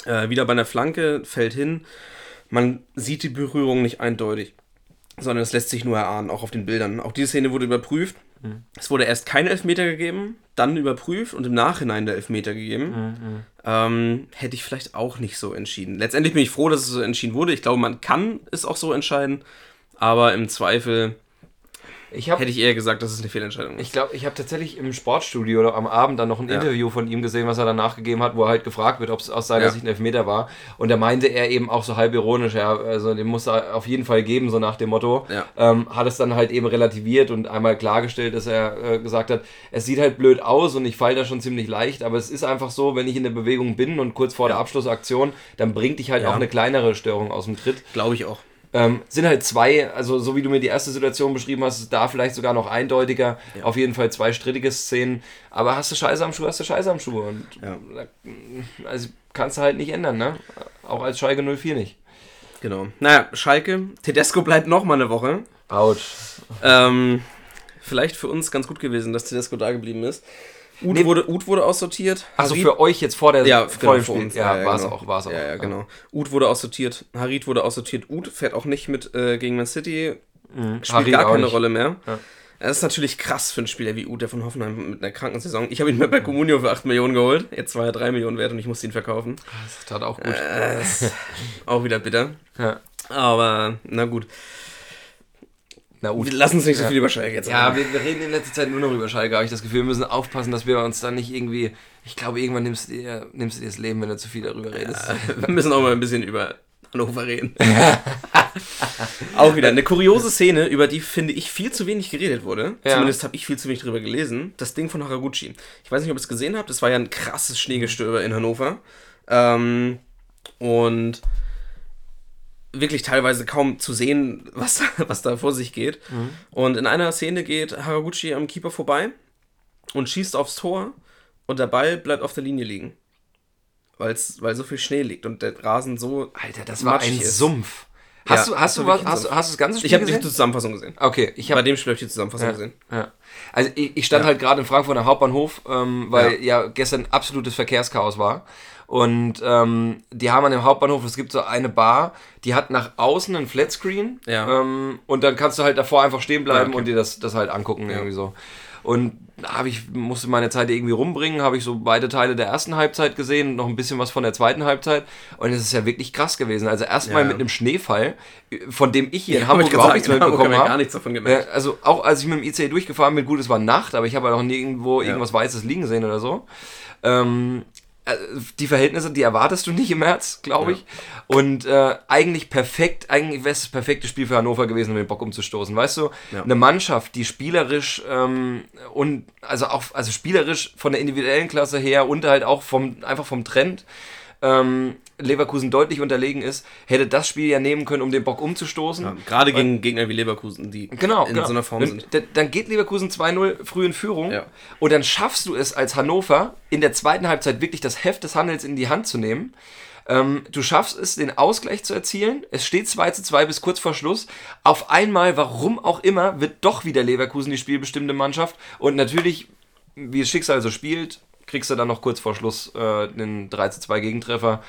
Äh, wieder bei einer Flanke, fällt hin. Man sieht die Berührung nicht eindeutig, sondern es lässt sich nur erahnen, auch auf den Bildern. Auch diese Szene wurde überprüft. Es wurde erst kein Elfmeter gegeben, dann überprüft und im Nachhinein der Elfmeter gegeben. Ähm, hätte ich vielleicht auch nicht so entschieden. Letztendlich bin ich froh, dass es so entschieden wurde. Ich glaube, man kann es auch so entscheiden, aber im Zweifel Ich habe hätte ich eher gesagt, dass es eine Fehlentscheidung ist. Ich glaube, ich habe tatsächlich im Sportstudio oder am Abend dann noch ein Ja. Interview von ihm gesehen, was er danach gegeben hat, wo er halt gefragt wird, ob es aus seiner Ja. Sicht ein Elfmeter war. Und da meinte er eben auch so halb ironisch, ja, also den muss er auf jeden Fall geben, so nach dem Motto. Ja. Ähm, hat es dann halt eben relativiert und einmal klargestellt, dass er äh, gesagt hat, es sieht halt blöd aus und ich falle da schon ziemlich leicht, aber es ist einfach so, wenn ich in der Bewegung bin und kurz vor der Abschlussaktion, dann bringt dich halt auch eine kleinere Störung aus dem Tritt. Glaube ich auch. Ähm, sind halt zwei, also so wie du mir die erste Situation beschrieben hast, ist da vielleicht sogar noch eindeutiger. Auf jeden Fall zwei strittige Szenen. Aber hast du Scheiße am Schuh, hast du Scheiße am Schuh. Und Ja. also kannst du halt nicht ändern, ne? Auch als Schalke 04 nicht. Genau. Naja, Schalke. Tedesco bleibt noch mal eine Woche. Autsch. Ähm, vielleicht für uns ganz gut gewesen, dass Tedesco da geblieben ist. Uth, Nee. wurde, Uth wurde aussortiert. Also Harit- für euch jetzt vor der ja, vor genau, dem Spiel. uns. Ja, war es genau. auch, war es auch. Ja, ja, genau. Uth wurde aussortiert. Harit wurde aussortiert. Uth fährt auch nicht mit äh, gegen Man City. Spielt Harit gar keine. Rolle mehr. Ja. Das ist natürlich krass für einen Spieler wie Uth, der von Hoffenheim mit einer kranken Saison. Ich habe ihn mir bei Comunio für 8 Millionen geholt. Jetzt war er 3 Millionen wert und ich musste ihn verkaufen. Das tat auch gut. Äh, auch wieder bitter. Ja. Aber na gut. Na gut. Wir lassen uns nicht so Ja. viel über Schalke jetzt Ja, wir, wir reden in letzter Zeit nur noch über Schalke, habe ich das Gefühl. Wir müssen aufpassen, dass wir uns da nicht irgendwie. Ich glaube, irgendwann nimmst du dir, nimmst du dir das Leben, wenn du zu viel darüber redest. Wir müssen auch mal ein bisschen über Hannover reden. auch wieder eine kuriose Szene, über die, finde ich, viel zu wenig geredet wurde. Ja. Zumindest habe ich viel zu wenig drüber gelesen. Das Ding von Haraguchi. Ich weiß nicht, ob ihr es gesehen habt. Es war ja ein krasses Schneegestöber in Hannover. Ähm, und wirklich teilweise kaum zu sehen, was, da- was da vor sich geht. Und in einer Szene geht Haraguchi am Keeper vorbei und schießt aufs Tor und der Ball bleibt auf der Linie liegen. Weil's, weil so viel Schnee liegt und der Rasen so. Alter, das war ein ist. Sumpf. Hast Ja, du, hast du was, hast, du- hast du das ganze Spiel Ich habe nicht die Zusammenfassung gesehen. Okay, ich Bei habe dem Spiel habe ich die Zusammenfassung Ja, gesehen. ja. Also ich, ich stand halt gerade in Frankfurt am Hauptbahnhof, ähm, weil ja. gestern absolutes Verkehrschaos war. Und ähm, die haben an dem Hauptbahnhof, es gibt so eine Bar, die hat nach außen einen Flatscreen. Ja. Ähm, und dann kannst du halt davor einfach stehen bleiben Ja, okay. und dir das, das halt angucken irgendwie so. Und da hab ich, musste meine Zeit irgendwie rumbringen, habe ich so beide Teile der ersten Halbzeit gesehen und noch ein bisschen was von der zweiten Halbzeit. Und es ist ja wirklich krass gewesen. Also erstmal Ja. mit einem Schneefall, von dem ich hier in Hamburg überhaupt nichts mitbekommen habe. gar nichts davon gemerkt. Ja, also auch als ich mit dem ICE durchgefahren bin, gut, es war Nacht, aber ich habe ja noch nirgendwo irgendwas Weißes liegen sehen oder so. Ähm, äh, die Verhältnisse, die erwartest du nicht im März, glaube ich. Und äh, eigentlich perfekt, eigentlich wäre es das perfekte Spiel für Hannover gewesen, um den Bock umzustoßen. Weißt du, Ja. eine Mannschaft, die spielerisch ähm, und also auch also spielerisch von der individuellen Klasse her und halt auch vom einfach vom Trend ähm, Leverkusen deutlich unterlegen ist, hätte das Spiel ja nehmen können, um den Bock umzustoßen. Ja, gerade gegen Gegner wie Leverkusen, die Genau, in genau. so einer Form sind. Dann, dann geht Leverkusen 2-0 früh in Führung Ja. und dann schaffst du es als Hannover in der zweiten Halbzeit wirklich das Heft des Handels in die Hand zu nehmen. Ähm, du schaffst es, den Ausgleich zu erzielen. Es steht 2 zu 2 bis kurz vor Schluss. Auf einmal, warum auch immer, wird doch wieder Leverkusen die spielbestimmte Mannschaft. Und natürlich, wie das Schicksal so spielt, kriegst du dann noch kurz vor Schluss äh, den 3 zu 2 Gegentreffer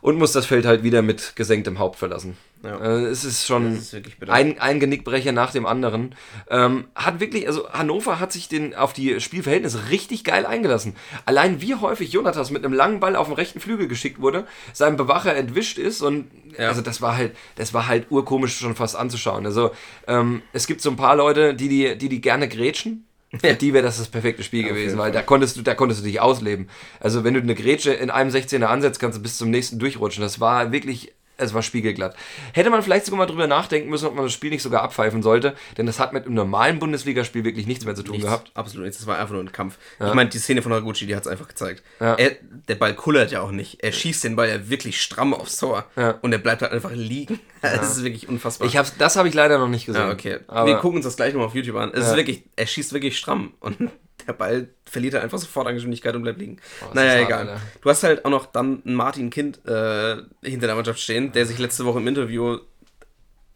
und musst das Feld halt wieder mit gesenktem Haupt verlassen. Ja. Äh, es ist schon ist ein, ein Genickbrecher nach dem anderen. Ähm, hat wirklich, also Hannover hat sich den, auf die Spielverhältnisse richtig geil eingelassen. Allein wie häufig Jonathas mit einem langen Ball auf dem rechten Flügel geschickt wurde, seinem Bewacher entwischt ist und Ja. also das war halt, das war halt urkomisch schon fast anzuschauen. Also ähm, es gibt so ein paar Leute, die die, die, die gerne grätschen. Für die wäre das das perfekte Spiel Auf gewesen, weil da konntest du, da konntest du dich ausleben. Also wenn du eine Grätsche in einem 16er ansetzt, kannst du bis zum nächsten durchrutschen. Das war wirklich, es war spiegelglatt. Hätte man vielleicht sogar mal drüber nachdenken müssen, ob man das Spiel nicht sogar abpfeifen sollte, denn das hat mit einem normalen Bundesligaspiel wirklich nichts mehr zu tun Nichts, gehabt. Absolut nichts. Das war einfach nur ein Kampf. Ich meine, die Szene von Haraguchi, die hat es einfach gezeigt. Ja. Er, der Ball kullert ja auch nicht. Er schießt den Ball ja wirklich stramm aufs Tor. Ja. Und er bleibt halt einfach liegen. Das ist wirklich unfassbar. Ich hab's, das habe ich leider noch nicht gesehen. ja, okay. Aber Wir gucken uns das gleich nochmal auf YouTube an. Es Ja. ist wirklich, er schießt wirklich stramm. Und der Ball verliert halt einfach sofort an Geschwindigkeit und bleibt liegen. das naja, hart, egal. Alter. Du hast halt auch noch dann einen Martin Kind äh, hinter der Mannschaft stehen, der sich letzte Woche im Interview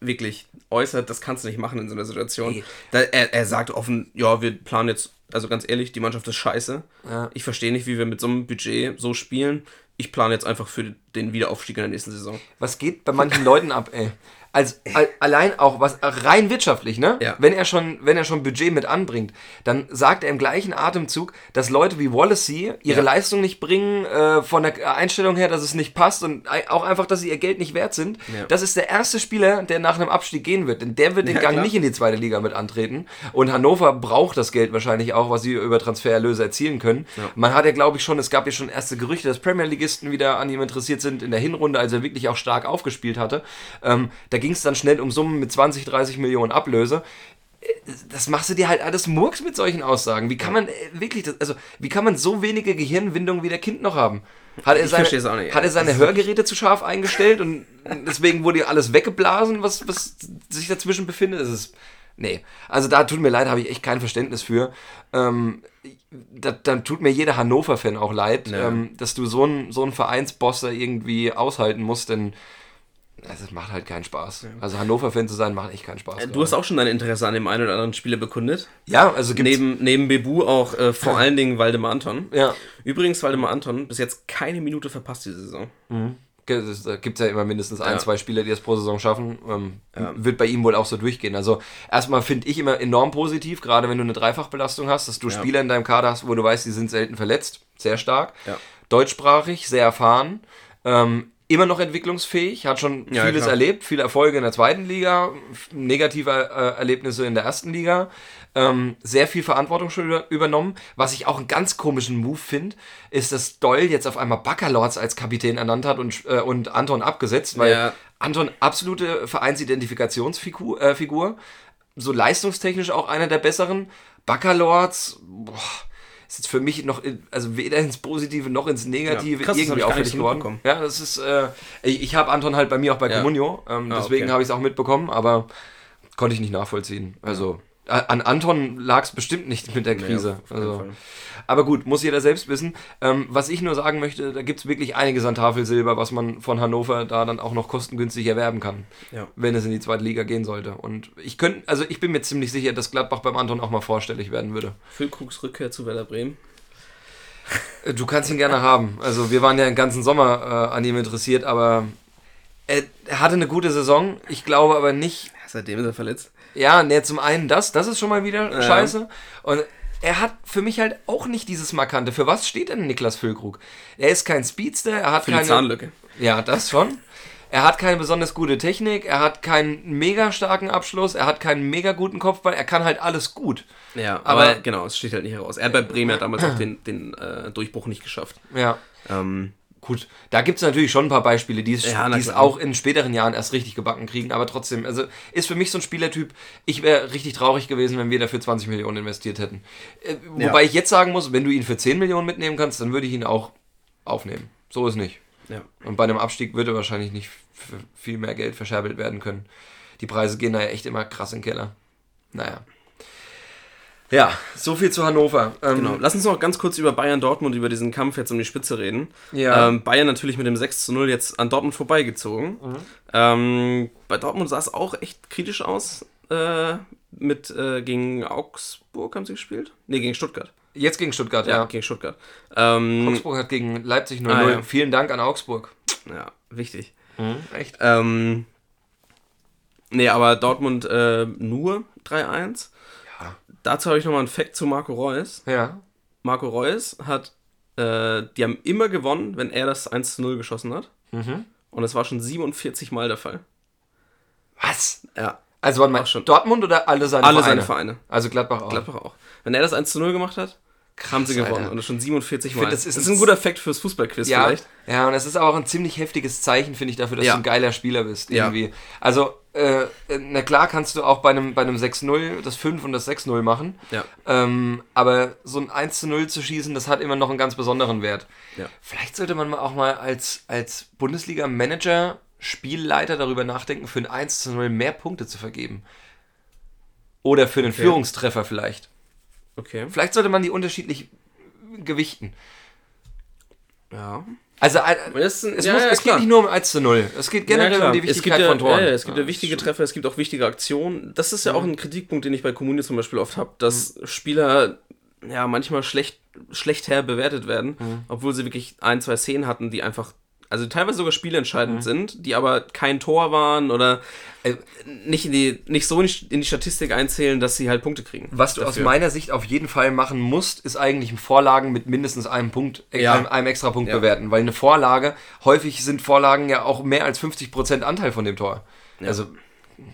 wirklich äußert, das kannst du nicht machen in so einer Situation. Da, er, er sagt offen, ja, wir planen jetzt, also ganz ehrlich, die Mannschaft ist scheiße. Ja. Ich verstehe nicht, wie wir mit so einem Budget so spielen. Ich plane jetzt einfach für den Wiederaufstieg in der nächsten Saison. Was geht bei manchen Leuten ab, ey? Als, al- allein auch was rein wirtschaftlich, ne? Ja. Wenn er schon, wenn er schon Budget mit anbringt, dann sagt er im gleichen Atemzug, dass Leute wie Wallacey ihre Ja. Leistung nicht bringen, äh, von der Einstellung her, dass es nicht passt und auch einfach, dass sie ihr Geld nicht wert sind. Ja. Das ist der erste Spieler, der nach einem Abstieg gehen wird, denn der wird den Gang klar. nicht in die zweite Liga mit antreten. Und Hannover braucht das Geld wahrscheinlich auch, was sie über Transfererlöse erzielen können. Man hat ja, glaube ich, schon, es gab ja schon erste Gerüchte, dass Premier Leagueisten wieder an ihm interessiert sind in der Hinrunde, als er wirklich auch stark aufgespielt hatte. Ähm, da ging es dann schnell um Summen mit 20, 30 Millionen Ablöse. Das machst du dir halt alles Murks mit solchen Aussagen. Wie kann man äh, wirklich, das, also wie kann man so wenige Gehirnwindungen wie der Kind noch haben? Hat er seine, nicht. Hat er seine Hörgeräte zu scharf eingestellt und deswegen wurde alles weggeblasen, was, was sich dazwischen befindet? Das ist. Nee. Also da tut mir leid, habe ich echt kein Verständnis für. Ähm, da, dann tut mir jeder Hannover-Fan auch leid, Ja. ähm, dass du so einen so einen Vereinsboss da irgendwie aushalten musst, denn es macht halt keinen Spaß. Also Hannover-Fan zu sein, macht echt keinen Spaß. Äh, Du hast auch schon dein Interesse an dem einen oder anderen Spieler bekundet. ja, also gibt's, Neben, neben Bebu auch äh, vor allen Dingen Waldemar Anton. ja, Übrigens, Waldemar Anton bis jetzt keine Minute verpasst diese Saison. Es- Da gibt es ja immer mindestens ein, Ja. zwei Spieler, die das pro Saison schaffen. Ähm, Wird bei ihm wohl auch so durchgehen. Also erstmal finde ich immer enorm positiv, gerade wenn du eine Dreifachbelastung hast, dass du Ja. Spieler in deinem Kader hast, wo du weißt, die sind selten verletzt. Sehr stark. Ja. Deutschsprachig, sehr erfahren. Ähm, immer noch entwicklungsfähig, hat schon Ja, vieles klar. erlebt, viele Erfolge in der zweiten Liga, negative äh, Erlebnisse in der ersten Liga, ähm, sehr viel Verantwortung schon über, übernommen. Was ich auch einen ganz komischen Move finde, ist, dass Doll jetzt auf einmal Baccalords als Kapitän ernannt hat und, äh, und Anton abgesetzt, weil Ja. Anton absolute Vereinsidentifikationsfigur, äh, Figur, so leistungstechnisch auch einer der besseren. Baccalords, boah, ist jetzt für mich noch, in, also weder ins Positive noch ins Negative Ja, krass, irgendwie auffällig geworden. Ja, das ist, äh, ich, ich habe Anton halt bei mir auch bei Ja. Comunio, ähm, Ah, deswegen okay. habe ich es auch mitbekommen, aber konnte ich nicht nachvollziehen. Also a- an Anton lag es bestimmt nicht mit der Krise. keinen also. Aber gut, muss jeder selbst wissen. Ähm, was ich nur sagen möchte, da gibt es wirklich einiges an Tafelsilber, was man von Hannover da dann auch noch kostengünstig erwerben kann, Ja. wenn es in die zweite Liga gehen sollte. Und ich könnte, also ich bin mir ziemlich sicher, dass Gladbach beim Anton auch mal vorstellig werden würde. Füllkrugs Rückkehr zu Werder Bremen. Äh, Du kannst ihn gerne haben. Also wir waren ja den ganzen Sommer äh, an ihm interessiert, aber er, er hatte eine gute Saison. Ich glaube aber nicht, seitdem ist er verletzt. Ja, ne, zum einen das, das ist schon mal wieder Ja. scheiße. Und er hat für mich halt auch nicht dieses Markante. Für was steht denn Niklas Füllkrug? Er ist kein Speedster, er hat Für die keine. Zahnlücke. Ja, das schon. Er hat keine besonders gute Technik, er hat keinen mega starken Abschluss, er hat keinen mega guten Kopfball, er kann halt alles gut. Ja, Aber- aber, genau, es steht halt nicht heraus. Er hat bei Bremen ja damals auch den, den äh, Durchbruch nicht geschafft. Ja. Ähm, Gut, da gibt es natürlich schon ein paar Beispiele, die es Ja, es auch in späteren Jahren erst richtig gebacken kriegen, aber trotzdem, also ist für mich so ein Spielertyp, ich wäre richtig traurig gewesen, wenn wir dafür 20 Millionen investiert hätten. Äh, Ja. wobei ich jetzt sagen muss, wenn du ihn für 10 Millionen mitnehmen kannst, dann würde ich ihn auch aufnehmen. So ist nicht. ja. Und bei einem Abstieg würde wahrscheinlich nicht viel mehr Geld verscherbelt werden können. Die Preise gehen da ja echt immer krass in den Keller. Naja. Ja, so viel zu Hannover. Ähm, Genau. Lass uns noch ganz kurz über Bayern Dortmund, über diesen Kampf jetzt um die Spitze reden. Ja. Ähm, Bayern natürlich mit dem 6 zu 0 jetzt an Dortmund vorbeigezogen. Mhm. Ähm, bei Dortmund sah es auch echt kritisch aus. Äh, mit äh, gegen Augsburg haben sie gespielt? Ne, gegen Stuttgart. Jetzt gegen Stuttgart, Ja, ja. gegen Stuttgart. Ähm, Augsburg hat gegen Leipzig 0-0. Ah, ja. Vielen Dank an Augsburg. ja, wichtig. Echt? Ähm, nee, aber Dortmund äh, nur 3-1. Ja. Dazu habe ich nochmal einen Fact zu Marco Reus. Ja. Marco Reus hat, äh, die haben immer gewonnen, wenn er das 1 zu 0 geschossen hat. Mhm. Und das war schon 47 Mal der Fall. Was? Ja. Also warte mal, schon. Dortmund oder alle seine Alle Vereine? seine Vereine. Also Gladbach auch. Gladbach auch. Wenn er das 1 zu 0 gemacht hat, haben sie gewonnen. Alter. Und das schon 47 find, Mal. das ist das ist ein ein guter Fact fürs Fußballquiz Ja, vielleicht. ja, und es ist auch ein ziemlich heftiges Zeichen, finde ich, dafür, dass Ja. du ein geiler Spieler bist. Ja. Irgendwie. Also, äh, na klar kannst du auch bei einem, bei einem 6-0 das 5 und das 6-0 machen. Ja. Ähm, aber so ein 1-0 zu schießen, das hat immer noch einen ganz besonderen Wert. Ja. Vielleicht sollte man mal auch mal als, als Bundesliga-Manager, Spielleiter darüber nachdenken, für ein 1 0 mehr Punkte zu vergeben. Oder für einen Okay. Führungstreffer vielleicht. Okay. Vielleicht sollte man die unterschiedlich gewichten. Ja. Also äh, Das ist ein- es, ja, muss, ja, es geht nicht nur um 1 zu 0. Es geht generell klar. um die es Wichtigkeit gibt ja, von Toren. Ja, ja, es gibt ja, wichtige Treffer, es gibt auch wichtige Aktionen. Das ist ja auch ein Kritikpunkt, den ich bei Kommune zum Beispiel oft habe, dass Mhm. Spieler ja manchmal schlecht, schlechter bewertet werden, Mhm. obwohl sie wirklich ein, zwei Szenen hatten, die einfach, also teilweise sogar spielentscheidend Mhm. sind, die aber kein Tor waren oder äh, nicht, in die, nicht so in die Statistik einzählen, dass sie halt Punkte kriegen. Was du aus dafür. meiner Sicht auf jeden Fall machen musst, ist eigentlich Vorlagen mit mindestens einem Punkt, äh, Ja. einem, einem extra Punkt Ja. bewerten. Weil eine Vorlage, häufig sind Vorlagen ja auch mehr als 50% Anteil von dem Tor. Also,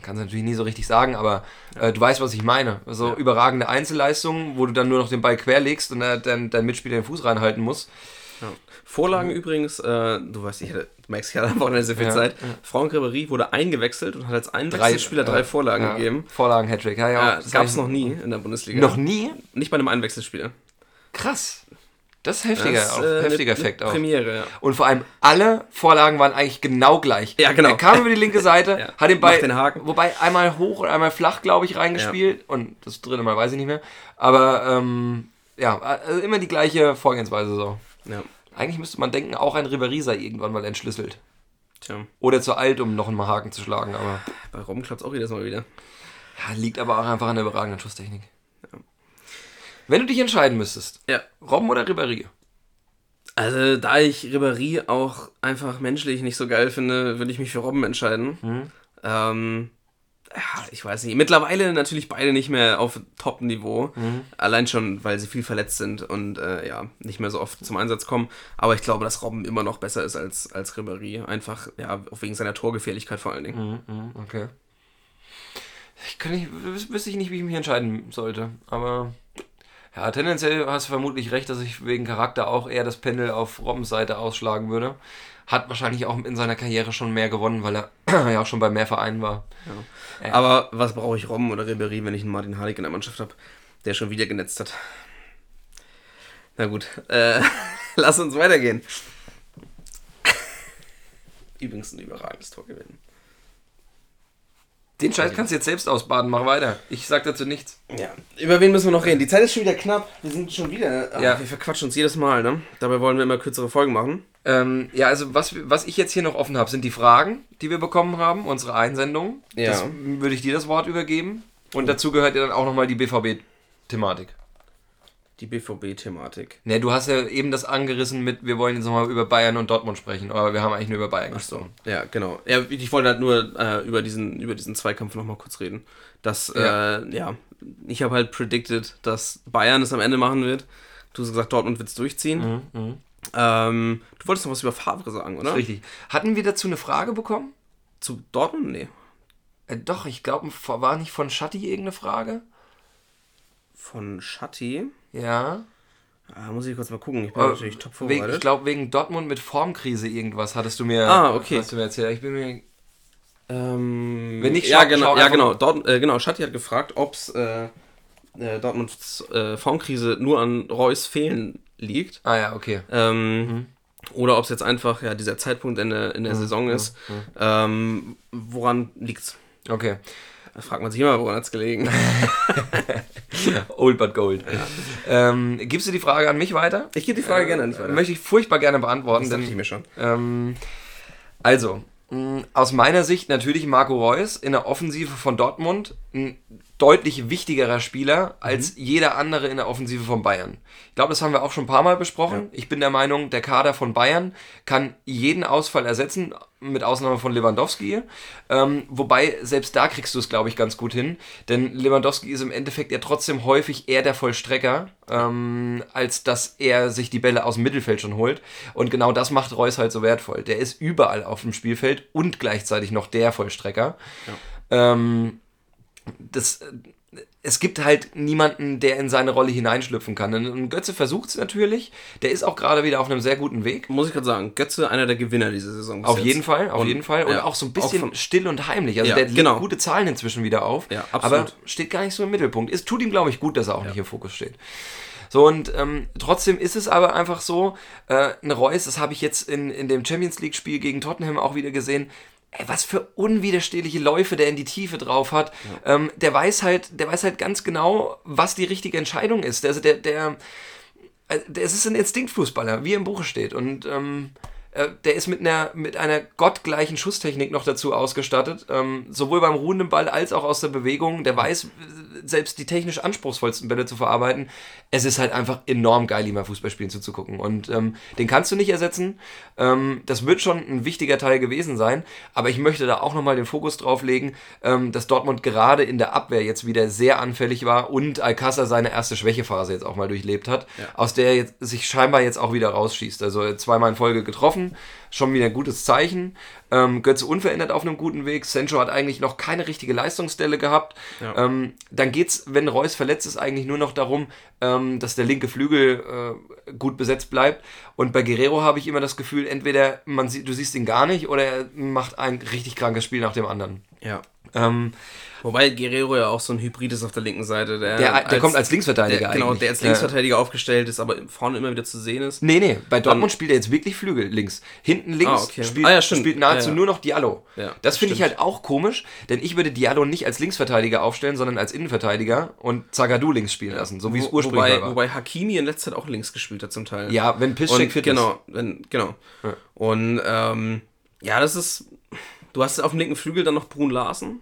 kannst du natürlich nie so richtig sagen, aber äh, du weißt, was ich meine. So überragende Einzelleistungen, wo du dann nur noch den Ball querlegst und äh, dein, dein Mitspieler den Fuß reinhalten muss. Vorlagen übrigens, äh, du weißt, ich hatte, merkst, ich hatte einfach nicht so viel Ja, Zeit. Franck Ribéry wurde eingewechselt und hat als Einwechselspieler drei äh, Vorlagen ja, gegeben. Vorlagen, Hattrick. Ja, ja, Ja, das gab es noch nie in der Bundesliga. Noch nie? Nicht bei einem Einwechselspieler. Krass. Das ist heftiger, Das auch, äh, heftiger eine- Effekt eine auch. Premiere, ja. Und vor allem alle Vorlagen waren eigentlich genau gleich. Ja, genau. Er kam über die linke Seite, Ja. hat den Ball, den Haken. wobei einmal hoch und einmal flach, glaube ich, reingespielt. Und das dritte Mal weiß ich nicht mehr. Aber ähm, ja, also immer die gleiche Vorgehensweise so. Ja, Eigentlich müsste man denken, auch ein Ribéry sei irgendwann mal entschlüsselt. tja. Oder zu alt, um noch einen Haken zu schlagen. Aber Bei Robben klappt es auch jedes Mal wieder. ja, liegt aber auch einfach an der überragenden Schusstechnik. Wenn du dich entscheiden müsstest, Ja. Robben oder Ribéry? Also, da ich Ribéry auch einfach menschlich nicht so geil finde, würde ich mich für Robben entscheiden. Mhm. Ähm, ja, ich weiß nicht. Mittlerweile natürlich beide nicht mehr auf Top-Niveau. Mhm. Allein schon, weil sie viel verletzt sind und äh, ja, nicht mehr so oft zum Einsatz kommen. Aber ich glaube, dass Robben immer noch besser ist als, als Ribéry. Einfach, ja, wegen seiner Torgefährlichkeit vor allen Dingen. Mhm, Okay. Ich kann nicht, wüs- wüsste ich nicht, wie ich mich entscheiden sollte. Aber ja, tendenziell hast du vermutlich recht, dass ich wegen Charakter auch eher das Pendel auf Robbens Seite ausschlagen würde. Hat wahrscheinlich auch in seiner Karriere schon mehr gewonnen, weil er ja auch schon bei mehr Vereinen war. Ja. Aber was brauche ich Robben oder Ribéry, wenn ich einen Martin Harnik in der Mannschaft habe, der schon wieder genetzt hat? Na gut, äh, lass uns weitergehen. Übrigens ein überragendes Tor gewinnen. Den Scheiß kannst du jetzt selbst ausbaden, mach weiter. Ich sag dazu nichts. Ja, über wen müssen wir noch reden? Die Zeit ist schon wieder knapp. Wir sind schon wieder. Ach, Ja. Wir verquatschen uns jedes Mal, ne? Dabei wollen wir immer kürzere Folgen machen. Ähm, ja, also was, was ich jetzt hier noch offen habe, sind die Fragen, die wir bekommen haben, unsere Einsendungen. Ja. Das würde ich dir das Wort übergeben. Und dazu gehört ja dann auch nochmal die BVB-Thematik. Die BVB-Thematik. Ne, du hast ja eben das angerissen mit, wir wollen jetzt nochmal über Bayern und Dortmund sprechen, aber wir haben eigentlich nur über Bayern Ach so, gesprochen. ja, genau. Ja, ich wollte halt nur äh, über, diesen, über diesen Zweikampf nochmal kurz reden. Dass, ja, äh, ja ich habe halt predicted, dass Bayern es am Ende machen wird. Du hast gesagt, Dortmund wird es durchziehen. Ähm, du wolltest noch was über Favre sagen, oder? Richtig. Hatten wir dazu eine Frage bekommen? Zu Dortmund? Nee. Äh, doch, ich glaube, war nicht von Schatti irgendeine Frage? Von Schatti. Ja. Ah, muss ich kurz mal gucken. Ich bin Äh, natürlich top wegen, vorbereitet. ich glaube, wegen Dortmund mit Formkrise irgendwas hattest du mir, Ah, okay. hast du mir erzählt. Ich bin mir Ähm, Wenn nicht, ja, genau, ja, genau. Dort, äh, genau, Schatti hat gefragt, ob es äh, äh, Dortmunds äh, Formkrise nur an Reus Fehlen liegt. Ah ja, okay. Ähm, Oder ob es jetzt einfach ja, dieser Zeitpunkt in der, in der Saison ist. Ähm, woran liegt's? Okay. Da fragt man sich immer, woran hat's gelegen? Old but gold. Ähm, gibst du die Frage an mich weiter? Ich gebe die Frage gerne nicht weiter. Möchte ich furchtbar gerne beantworten. das dachte ich Denn, mir schon. ähm, also, aus meiner Sicht natürlich Marco Reus in der Offensive von Dortmund ein deutlich wichtigerer Spieler als jeder andere in der Offensive von Bayern. Ich glaube, das haben wir auch schon ein paar Mal besprochen. Ich bin der Meinung, der Kader von Bayern kann jeden Ausfall ersetzen, mit Ausnahme von Lewandowski. Ähm, wobei, selbst da kriegst du es, glaube ich, ganz gut hin. Denn Lewandowski ist im Endeffekt ja trotzdem häufig eher der Vollstrecker, ähm, als dass er sich die Bälle aus dem Mittelfeld schon holt. Und genau das macht Reus halt so wertvoll. Der ist überall auf dem Spielfeld und gleichzeitig noch der Vollstrecker. Ähm, das, es gibt halt niemanden, der in seine Rolle hineinschlüpfen kann. Und Götze versucht es natürlich. Der ist auch gerade wieder auf einem sehr guten Weg. Muss ich gerade sagen, Götze einer der Gewinner dieser Saison. Auf jetzt. jeden Fall, auf Und, jeden Fall. Und ja, auch so ein bisschen von- still und heimlich. Also Ja, der legt genau. gute Zahlen inzwischen wieder auf. Ja, absolut. aber steht gar nicht so im Mittelpunkt. Es tut ihm, glaube ich, gut, dass er auch nicht im Fokus steht. So, und ähm, trotzdem ist es aber einfach so, äh, ein Reus, das habe ich jetzt in, in dem Champions League-Spiel gegen Tottenham auch wieder gesehen, ey, was für unwiderstehliche Läufe der in die Tiefe drauf hat. Ähm, der weiß halt, der weiß halt ganz genau, was die richtige Entscheidung ist. Also der, der, äh, der es ist ein Instinktfußballer, wie im Buche steht. Und ähm, äh, der ist mit einer, mit einer gottgleichen Schusstechnik noch dazu ausgestattet. Ähm, sowohl beim ruhenden Ball als auch aus der Bewegung. Der weiß, äh, selbst die technisch anspruchsvollsten Bälle zu verarbeiten. Es ist halt einfach enorm geil, ihm mal Fußballspielen zuzugucken. Und ähm, den kannst du nicht ersetzen. Ähm, das wird schon ein wichtiger Teil gewesen sein. Aber ich möchte da auch nochmal den Fokus drauf legen, ähm, dass Dortmund gerade in der Abwehr jetzt wieder sehr anfällig war und Alcázar seine erste Schwächephase jetzt auch mal durchlebt hat, aus der er sich scheinbar jetzt auch wieder rausschießt. Also zweimal in Folge getroffen, schon wieder ein gutes Zeichen. Ähm, Götze unverändert auf einem guten Weg. Sancho hat eigentlich noch keine richtige Leistungsstelle gehabt. Ja. Ähm, dann geht's, wenn Reus verletzt ist, eigentlich nur noch darum, ähm, dass der linke Flügel äh, gut besetzt bleibt. Und bei Guerrero habe ich immer das Gefühl, entweder man sieht, du siehst ihn gar nicht oder er macht ein richtig krankes Spiel nach dem anderen. Ja. Ähm, Wobei Guerrero ja auch so ein Hybrid ist auf der linken Seite. Der, Der- der kommt als Linksverteidiger der, Genau, der als Ja. Linksverteidiger aufgestellt ist, aber vorne immer wieder zu sehen ist. nee, nee, bei Dortmund Dann- spielt er jetzt wirklich Flügel links. Hinten links Ah, okay. spielt, Ah, ja, spielt nahezu Ja, ja. nur noch Diallo. Ja, das finde ich halt auch komisch, denn ich würde Diallo nicht als Linksverteidiger aufstellen, sondern als Innenverteidiger und Zagadou links spielen lassen, so wie es ursprünglich wobei, war. wobei Hakimi in letzter Zeit auch links gespielt hat zum Teil. ja, wenn Piszczek fit genau, wenn, genau. Ja. Und ähm, ja, das ist. Du hast auf dem linken Flügel dann noch Brun Larsen.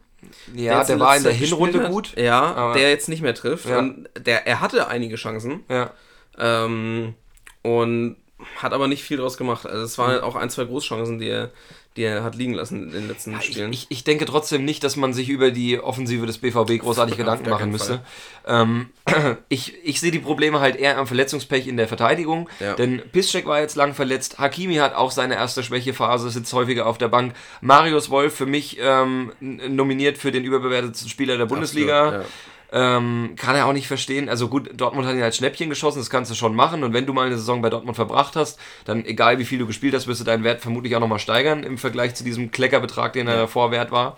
Ja, jetzt der war in der Hinrunde gut. Ja, der jetzt nicht mehr trifft. Ja. Und der, er hatte einige Chancen. Ja. Ähm, und hat aber nicht viel draus gemacht. Also es Mhm. waren auch ein, zwei Großchancen, die er, die er hat liegen lassen in den letzten Ich, Spielen. ich, ich denke trotzdem nicht, dass man sich über die Offensive des BVB großartig Gedanken machen müsste. Ähm, ich ich sehe die Probleme halt eher am Verletzungspech in der Verteidigung. Ja. Denn Piszczek war jetzt lang verletzt. Hakimi hat auch seine erste Schwächephase, sitzt häufiger auf der Bank. Marius Wolf für mich ähm, nominiert für den überbewertetsten Spieler der Bundesliga. Absolut, ja. Ähm, kann er auch nicht verstehen. Also gut, Dortmund hat ihn als Schnäppchen geschossen, das kannst du schon machen. Und wenn du mal eine Saison bei Dortmund verbracht hast, dann egal wie viel du gespielt hast, wirst du deinen Wert vermutlich auch nochmal steigern im Vergleich zu diesem Kleckerbetrag, den er davor wert war.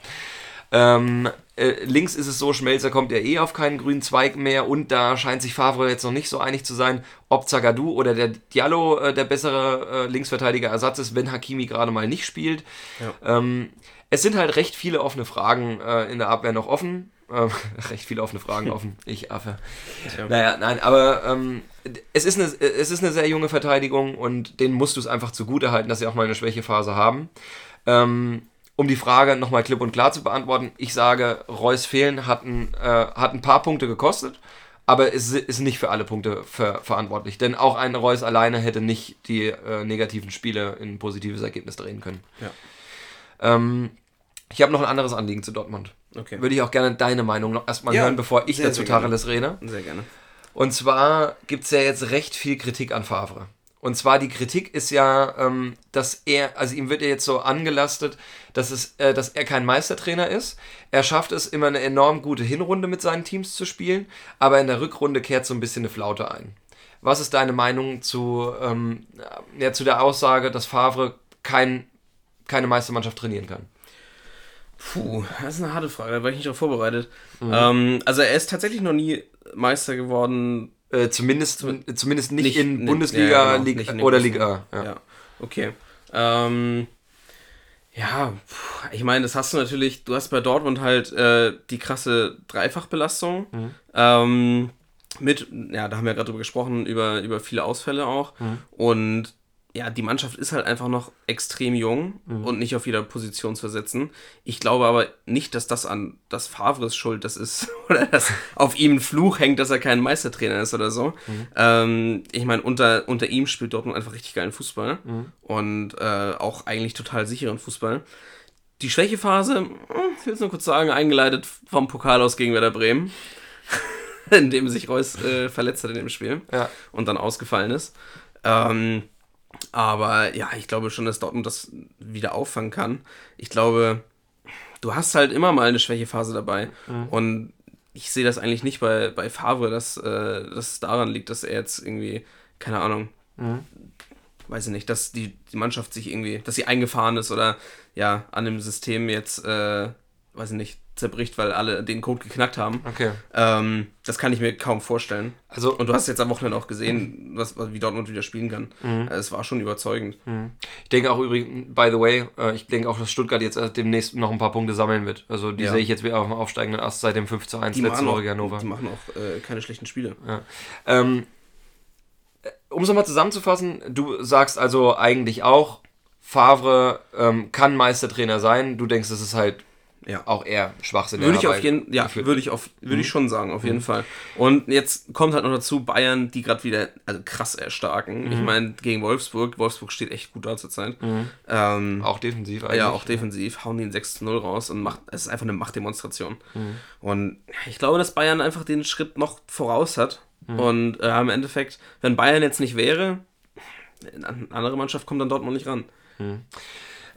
Ähm, äh, links ist es so, Schmelzer kommt ja eh auf keinen grünen Zweig mehr und da scheint sich Favre jetzt noch nicht so einig zu sein, ob Zagadou oder der Diallo äh, der bessere äh, Linksverteidiger Ersatz ist, wenn Hakimi gerade mal nicht spielt. Ähm, es sind halt recht viele offene Fragen äh, in der Abwehr noch offen. Ähm, recht viele offene Fragen offen. Ich Affe. Naja, nein, aber ähm, es, ist eine, es ist eine sehr junge Verteidigung und denen musst du es einfach zugute halten, dass sie auch mal eine Schwächephase haben. Ähm, um die Frage nochmal klipp und klar zu beantworten, ich sage, Reus Fehlen hat ein, äh, hat ein paar Punkte gekostet, aber es ist nicht für alle Punkte ver verantwortlich. Denn auch ein Reus alleine hätte nicht die äh, negativen Spiele in ein positives Ergebnis drehen können. Ja. Ähm, ich habe noch ein anderes Anliegen zu Dortmund. Okay. Würde ich auch gerne deine Meinung noch erstmal Ja, hören, bevor ich sehr, dazu. Tacheles rede. Sehr gerne. Und zwar gibt es ja jetzt recht viel Kritik an Favre. Und zwar die Kritik ist ja, ähm, dass er, also ihm wird ja jetzt so angelastet, dass, es, äh, dass er kein Meistertrainer ist. Er schafft es immer eine enorm gute Hinrunde mit seinen Teams zu spielen, aber in der Rückrunde kehrt so ein bisschen eine Flaute ein. Was ist deine Meinung zu, ähm, ja, zu der Aussage, dass Favre kein, keine Meistermannschaft trainieren kann? Puh, das ist eine harte Frage, da war ich nicht darauf vorbereitet. Mhm. Ähm, also er ist tatsächlich noch nie Meister geworden. Äh, zumindest, zumindest nicht, Nicht- in Bundesliga ja, genau, Liga, in oder Liga A. Ja, Ja. okay. Ähm, ja, puh, ich meine, das hast du natürlich, du hast bei Dortmund halt äh, die krasse Dreifachbelastung. Mhm. Ähm, mit, ja, da haben wir ja gerade drüber gesprochen, über, über viele Ausfälle auch. Mhm. Und ja, die Mannschaft ist halt einfach noch extrem jung Mhm. und nicht auf jeder Position zu ersetzen. Ich glaube aber nicht, dass das an das Favres Schuld das ist oder dass auf ihm ein Fluch hängt, dass er kein Meistertrainer ist oder so. Ähm, ich meine, unter, unter ihm spielt Dortmund einfach richtig geilen Fußball und äh, auch eigentlich total sicheren Fußball. Die Schwächephase, hm, ich will es nur kurz sagen, eingeleitet vom Pokal aus gegen Werder Bremen, in dem sich Reus äh, verletzt hat in dem Spiel Ja. und dann ausgefallen ist. Ähm, aber ja, ich glaube schon, dass Dortmund das wieder auffangen kann. Ich glaube, du hast halt immer mal eine Schwächephase dabei. Und ich sehe das eigentlich nicht bei, bei Favre, dass, äh, dass es daran liegt, dass er jetzt irgendwie, keine Ahnung, weiß ich nicht, dass die, die Mannschaft sich irgendwie, dass sie eingefahren ist oder ja, an dem System jetzt äh, weiß ich nicht, zerbricht, weil alle den Code geknackt haben. Okay. Ähm, das kann ich mir kaum vorstellen. Also- und du hast jetzt am Wochenende auch gesehen, was, wie Dortmund wieder spielen kann. Mhm. Es war schon überzeugend. Ich denke auch übrigens, by the way, äh, ich denke auch, dass Stuttgart jetzt äh, demnächst noch ein paar Punkte sammeln wird. Also die Ja. sehe ich jetzt wieder auf dem aufsteigenden Ast seit dem 5 zu 1 Die letzte Woche gegen Hannover. die machen auch äh, keine schlechten Spiele. Ähm, um es nochmal zusammenzufassen, du sagst also eigentlich auch, Favre ähm, kann Meistertrainer sein. Du denkst, das ist halt Ja. auch eher Schwachsinn. Würde ich auf jeden, ja, würde ich auf, würde ich schon sagen, auf jeden Fall. Und jetzt kommt halt noch dazu Bayern, die gerade wieder also krass erstarken. Ich meine gegen Wolfsburg, Wolfsburg steht echt gut da zur Zeit. Ähm, Auch defensiv eigentlich. ja, auch defensiv hauen die ein 6 zu 0 raus und macht, es ist einfach eine Machtdemonstration. Und ich glaube, dass Bayern einfach den Schritt noch voraus hat. Und äh, im Endeffekt, wenn Bayern jetzt nicht wäre, eine andere Mannschaft kommt dann Dortmund nicht ran.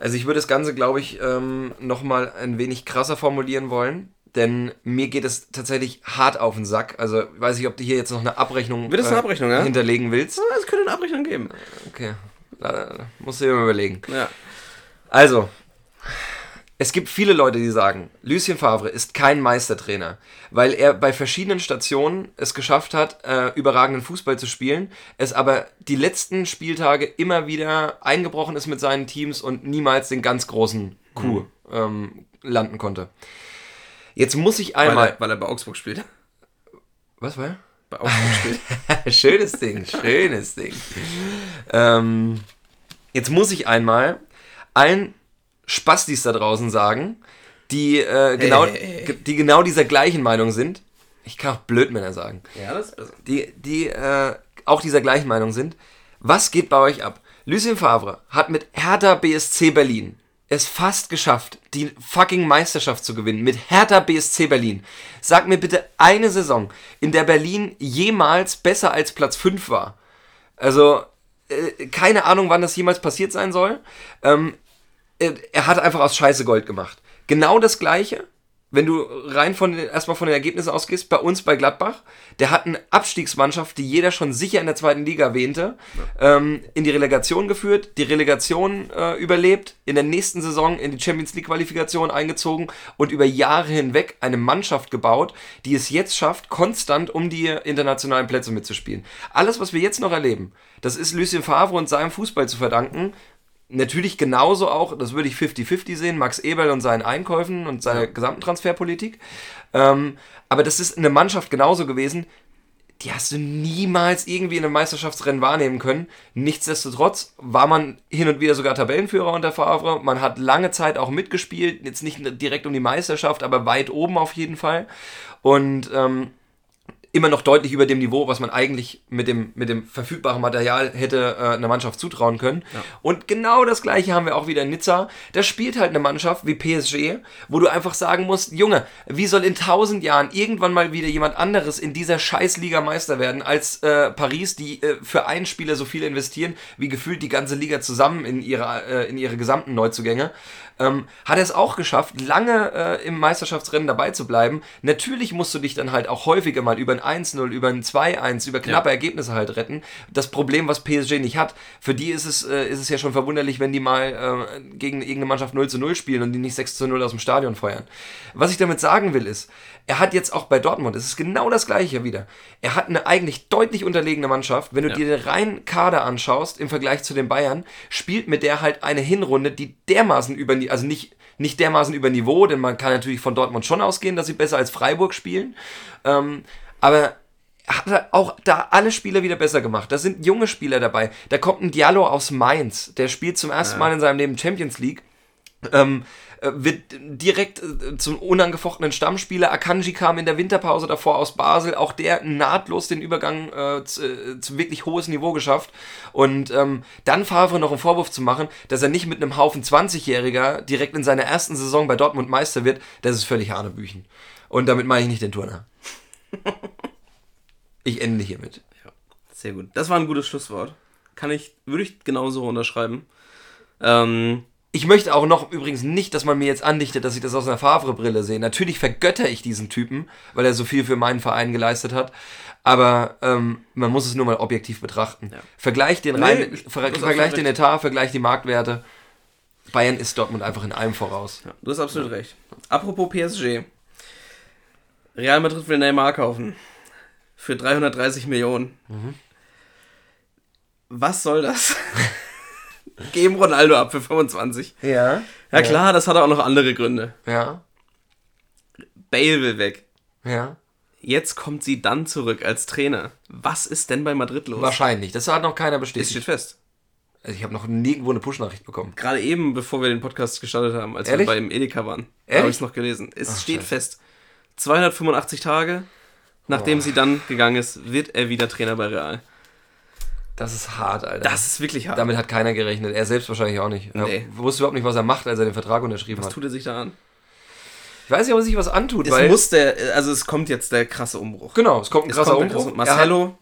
Also ich würde das Ganze, glaube ich, ähm, nochmal ein wenig krasser formulieren wollen. Denn mir geht es tatsächlich hart auf den Sack. Also ich weiß nicht, ob du hier jetzt noch eine Abrechnung, äh, Wird das eine Abrechnung, ja? hinterlegen willst. Es könnte eine Abrechnung geben. Okay, da musst du dir mal überlegen. Ja. Also, es gibt viele Leute, die sagen, Lucien Favre ist kein Meistertrainer, weil er bei verschiedenen Stationen es geschafft hat, äh, überragenden Fußball zu spielen, es aber die letzten Spieltage immer wieder eingebrochen ist mit seinen Teams und niemals den ganz großen Coup ähm, landen konnte. Jetzt muss ich Weil, einmal. er, weil er bei Augsburg spielt. Was war er? Bei Augsburg spielt. schönes Ding, schönes Ding. Ähm, jetzt muss ich einmal allen Spastis da draußen sagen, die, äh, genau, hey, hey. die genau dieser gleichen Meinung sind. Ich kann auch Blödmänner sagen. Ja, das ist besser. Die, die äh, auch dieser gleichen Meinung sind. Was geht bei euch ab? Lucien Favre hat mit Hertha BSC Berlin es fast geschafft, die fucking Meisterschaft zu gewinnen. Mit Hertha BSC Berlin. Sag mir bitte eine Saison, in der Berlin jemals besser als Platz 5 war. Also, äh, keine Ahnung, wann das jemals passiert sein soll. Ähm, er, hat einfach aus Scheiße Gold gemacht. Genau das Gleiche, wenn du rein von den, erstmal von den Ergebnissen ausgehst, bei uns bei Gladbach, der hat eine Abstiegsmannschaft, die jeder schon sicher in der zweiten Liga wähnte, ähm, in die Relegation geführt, die Relegation äh, überlebt, in der nächsten Saison in die Champions League Qualifikation eingezogen und über Jahre hinweg eine Mannschaft gebaut, die es jetzt schafft, konstant um die internationalen Plätze mitzuspielen. Alles, was wir jetzt noch erleben, das ist Lucien Favre und seinem Fußball zu verdanken, Natürlich genauso auch, das würde ich 50-50 sehen, Max Eberl und seinen Einkäufen und seiner gesamten Transferpolitik. Ähm, aber das ist eine Mannschaft genauso gewesen, die hast du niemals irgendwie in einem Meisterschaftsrennen wahrnehmen können. Nichtsdestotrotz war man hin und wieder sogar Tabellenführer unter Favre. Man hat lange Zeit auch mitgespielt, jetzt nicht direkt um die Meisterschaft, aber weit oben auf jeden Fall. Und ähm, immer noch deutlich über dem Niveau, was man eigentlich mit dem, mit dem verfügbaren Material hätte äh, einer Mannschaft zutrauen können. Und genau das gleiche haben wir auch wieder in Nizza. Da spielt halt eine Mannschaft wie PSG, wo du einfach sagen musst, Junge, wie soll in tausend Jahren irgendwann mal wieder jemand anderes in dieser Scheißliga Meister werden als äh, Paris, die äh, für einen Spieler so viel investieren, wie gefühlt die ganze Liga zusammen in ihre, äh, in ihre gesamten Neuzugänge. Ähm, hat er es auch geschafft, lange äh, im Meisterschaftsrennen dabei zu bleiben. Natürlich musst du dich dann halt auch häufiger mal über ein 1-0, über ein 2-1, über knappe Ergebnisse halt retten. Das Problem, was PSG nicht hat, für die ist es, äh, ist es ja schon verwunderlich, wenn die mal äh, gegen irgendeine Mannschaft 0 zu 0 spielen und die nicht 6 zu 0 aus dem Stadion feuern. Was ich damit sagen will, ist, er hat jetzt auch bei Dortmund, es ist genau das gleiche wieder. Er hat eine eigentlich deutlich unterlegene Mannschaft. Wenn du dir den reinen Kader anschaust im Vergleich zu den Bayern, spielt mit der halt eine Hinrunde, die dermaßen über, also nicht, nicht dermaßen über Niveau, denn man kann natürlich von Dortmund schon ausgehen, dass sie besser als Freiburg spielen. Ähm, aber hat er auch da alle Spieler wieder besser gemacht. Da sind junge Spieler dabei. Da kommt ein Diallo aus Mainz, der spielt zum ersten Mal in seinem Leben Champions League. Ähm, äh, wird direkt äh, zum unangefochtenen Stammspieler. Akanji kam in der Winterpause davor aus Basel, auch der nahtlos den Übergang äh, zu, äh, zu wirklich hohes Niveau geschafft. Und ähm, dann Favre noch einen Vorwurf zu machen, dass er nicht mit einem Haufen 20-Jähriger direkt in seiner ersten Saison bei Dortmund Meister wird, das ist völlig Hanebüchen. Und damit meine ich nicht den Turner. Ich ende hiermit. Sehr gut. Das war ein gutes Schlusswort. Kann ich, würde ich genauso unterschreiben. Ähm, Ich möchte auch noch übrigens nicht, dass man mir jetzt andichtet, dass ich das aus einer Favre-Brille sehe. Natürlich vergötter ich diesen Typen, weil er so viel für meinen Verein geleistet hat. Aber ähm, man muss es nur mal objektiv betrachten. Vergleich den, Nee, rein, ver vergleich den Etat, vergleich die Marktwerte. Bayern ist Dortmund einfach in allem voraus. Ja, du hast absolut recht. Apropos PSG. Real Madrid will Neymar kaufen. Für 330 Millionen. Was soll das? Geben Ronaldo ab für 25. Ja. Ja klar, das hat auch noch andere Gründe. Ja. Bale will weg. Ja. Jetzt kommt sie dann zurück als Trainer. Was ist denn bei Madrid los? Wahrscheinlich. Das hat noch keiner Es bestätigt. steht fest. Also ich habe noch nirgendwo eine Push-Nachricht bekommen. Gerade eben, bevor wir den Podcast gestartet haben, als Ehrlich? wir beim Edeka waren, habe ich es noch gelesen. Es Ach, steht Scheiße. fest. 285 Tage, nachdem sie dann gegangen ist, wird er wieder Trainer bei Real. Das ist hart, Alter. Das ist wirklich hart. Damit hat keiner gerechnet. Er selbst wahrscheinlich auch nicht. Er Nee. wusste überhaupt nicht, was er macht, als er den Vertrag unterschrieben Was hat. tut er sich da an? Ich weiß nicht, ob er sich was antut, Es weil... muss der, also es kommt jetzt der krasse Umbruch. genau, es kommt ein Es krasser kommt Umbruch. Er hat-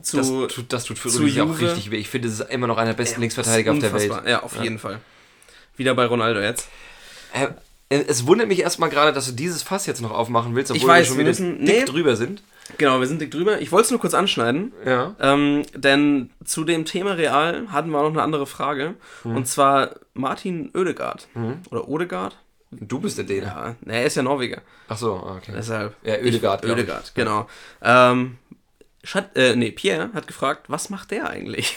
zu, das, tut, das tut für Ulrich auch richtig weh. Ich finde, das ist immer noch einer der besten Ja, Linksverteidiger auf der Welt. Ja, auf jeden Fall. Wieder bei Ronaldo jetzt. Äh, es wundert mich erstmal gerade, dass du dieses Fass jetzt noch aufmachen willst, obwohl Ich weiß, wir schon wir wieder müssen- dick nee. drüber sind. Genau, wir sind dick drüber. Ich wollte es nur kurz anschneiden. Ja. Ähm, denn zu dem Thema Real hatten wir auch noch eine andere Frage. Mhm. Und zwar Martin Oedegaard. Oder Odegaard? Du bist der Däne. Ja, er ist ja Norweger. Ach so, ah, okay. Deshalb. Ja, Oedegaard, Ich. Oedegaard, genau. Ähm, Schat, äh, nee, Pierre hat gefragt, was macht der eigentlich?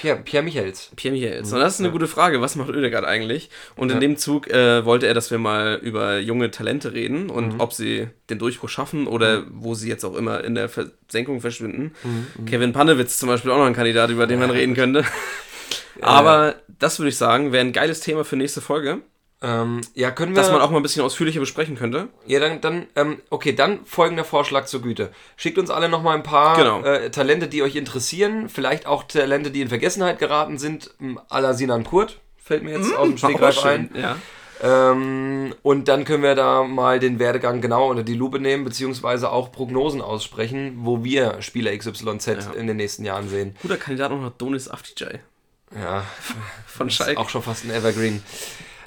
Pierre, Pierre Michels. Pierre Michaels. Und das ist eine gute Frage. Was macht Oedegaard eigentlich? Und in dem Zug äh, wollte er, dass wir mal über junge Talente reden und Mhm. ob sie den Durchbruch schaffen oder wo sie jetzt auch immer in der Versenkung verschwinden. Mhm, Kevin Pannewitz zum Beispiel auch noch ein Kandidat, über den man reden könnte. Aber das würde ich sagen, wäre ein geiles Thema für nächste Folge, Ähm, ja, können wir. dass man auch mal ein bisschen ausführlicher besprechen könnte. Ja, dann, dann ähm, okay, dann folgender Vorschlag zur Güte. Schickt uns alle nochmal ein paar Genau. äh, Talente, die euch interessieren. Vielleicht auch Talente, die in Vergessenheit geraten sind. m, à la Sinan Kurt. Fällt mir jetzt aus dem Stegreif ein. Ja. Ähm, und dann können wir da mal den Werdegang genau unter die Lupe nehmen, beziehungsweise auch Prognosen aussprechen, wo wir Spieler XYZ Ja. in den nächsten Jahren sehen. Guter Kandidat auch noch Donis Afdijay Ja, von Schalke. auch schon fast ein Evergreen.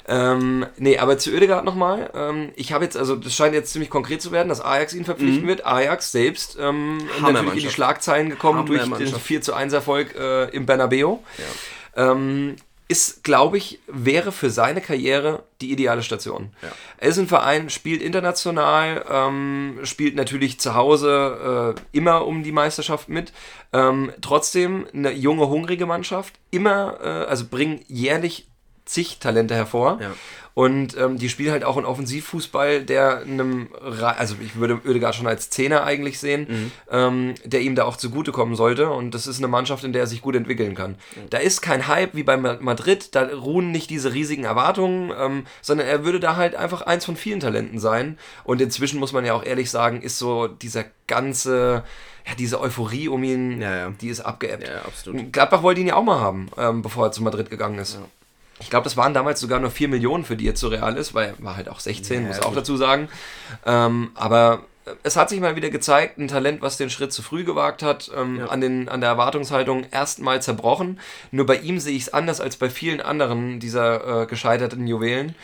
Ähm, nee, aber zu Oedegaard nochmal. Ähm, ich habe jetzt, also das scheint jetzt ziemlich konkret zu werden, dass Ajax ihn verpflichten wird. Ajax selbst ähm, natürlich in die. Schlagzeilen gekommen durch den Hammermannschaft. 4 zu 1 Erfolg äh, im Bernabeu. Ähm, ist, glaube ich, wäre für seine Karriere die ideale Station. Ja. Er ist ein Verein, spielt international, ähm, spielt natürlich zu Hause äh, immer um die Meisterschaft mit. Ähm, trotzdem eine junge, hungrige Mannschaft, immer, äh, also bringen jährlich zig Talente hervor. Ja. Und ähm, die spielen halt auch einen Offensivfußball, der einem, also ich würde Oedegaard schon als Zehner eigentlich sehen, Mhm. ähm, der ihm da auch zugutekommen sollte. Und das ist eine Mannschaft, in der er sich gut entwickeln kann. Da ist kein Hype wie bei Ma- Madrid, da ruhen nicht diese riesigen Erwartungen, ähm, sondern er würde da halt einfach eins von vielen Talenten sein. Und inzwischen muss man ja auch ehrlich sagen, ist so dieser ganze, ja, diese Euphorie um ihn, Ja, ja. die ist abgeebbt. Ja, absolut. Gladbach wollte ihn ja auch mal haben, ähm, bevor er zu Madrid gegangen ist. Ich glaube, das waren damals sogar nur 4 Millionen, für die er zu Real ist, weil er war halt auch 16, Ja, muss auch gut. dazu sagen. Ähm, aber es hat sich mal wieder gezeigt, ein Talent, was den Schritt zu früh gewagt hat, ähm, Ja. an, den, an der Erwartungshaltung erstmal zerbrochen. Nur bei ihm sehe ich es anders als bei vielen anderen dieser äh, gescheiterten Juwelen.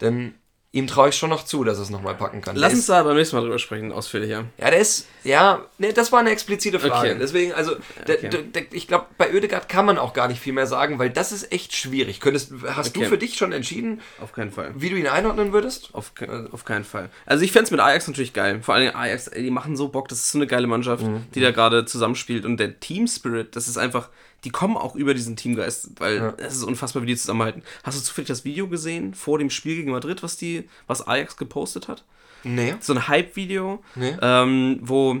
Denn ihm traue ich schon noch zu, dass er es nochmal packen kann. Lass Der uns da beim nächsten Mal drüber sprechen, ausführlicher. ja, der ist, ja, ne, das war eine explizite Frage. Okay. Deswegen, also, der, Okay. der, ich glaube, bei Oedegaard kann man auch gar nicht viel mehr sagen, weil das ist echt schwierig. Könntest, hast Okay. du für dich schon entschieden, Auf keinen Fall. wie du ihn einordnen würdest? Auf, auf keinen Fall. Also ich fände es mit Ajax natürlich geil. Vor allem Ajax, ey, die machen so Bock, das ist so eine geile Mannschaft, Mhm. die da gerade zusammenspielt. Und der Team Spirit, das ist einfach, die kommen auch über diesen Teamgeist, weil Ja. es ist unfassbar, wie die zusammenhalten. Hast du zufällig das Video gesehen vor dem Spiel gegen Madrid, was die, was Ajax gepostet hat? Nee. So ein Hype-Video, Nee. ähm, wo,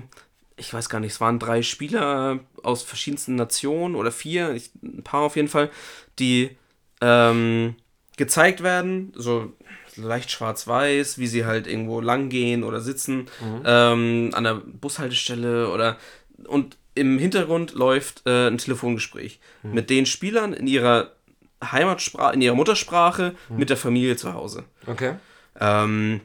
ich weiß gar nicht, es waren drei Spieler aus verschiedensten Nationen oder vier, ich, ein paar auf jeden Fall, die ähm, gezeigt werden, so leicht schwarz-weiß, wie sie halt irgendwo lang gehen oder sitzen, ähm, an der Bushaltestelle oder und im Hintergrund läuft äh, ein Telefongespräch mit den Spielern in ihrer Heimatsprache, in ihrer Muttersprache mit der Familie zu Hause. Okay. Ähm,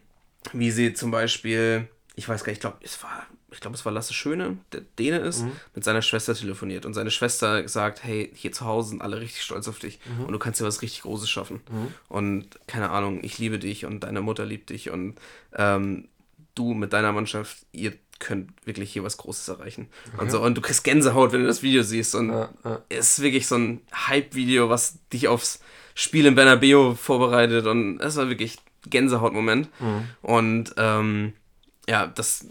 wie sie zum Beispiel, ich weiß gar nicht, ich glaube, es war, ich glaube, es war Lasse Schöne, der Däne ist, mit seiner Schwester telefoniert und seine Schwester sagt, hey, hier zu Hause sind alle richtig stolz auf dich und du kannst dir was richtig Großes schaffen. Und keine Ahnung, ich liebe dich und deine Mutter liebt dich und ähm, du mit deiner Mannschaft, ihr könnt wirklich hier was Großes erreichen. Und so, und du kriegst Gänsehaut, wenn du das Video siehst. Und Ja, ja. es ist wirklich so ein Hype-Video, was dich aufs Spiel in Bernabeu vorbereitet und es war wirklich Gänsehautmoment. Und ähm, ja, das,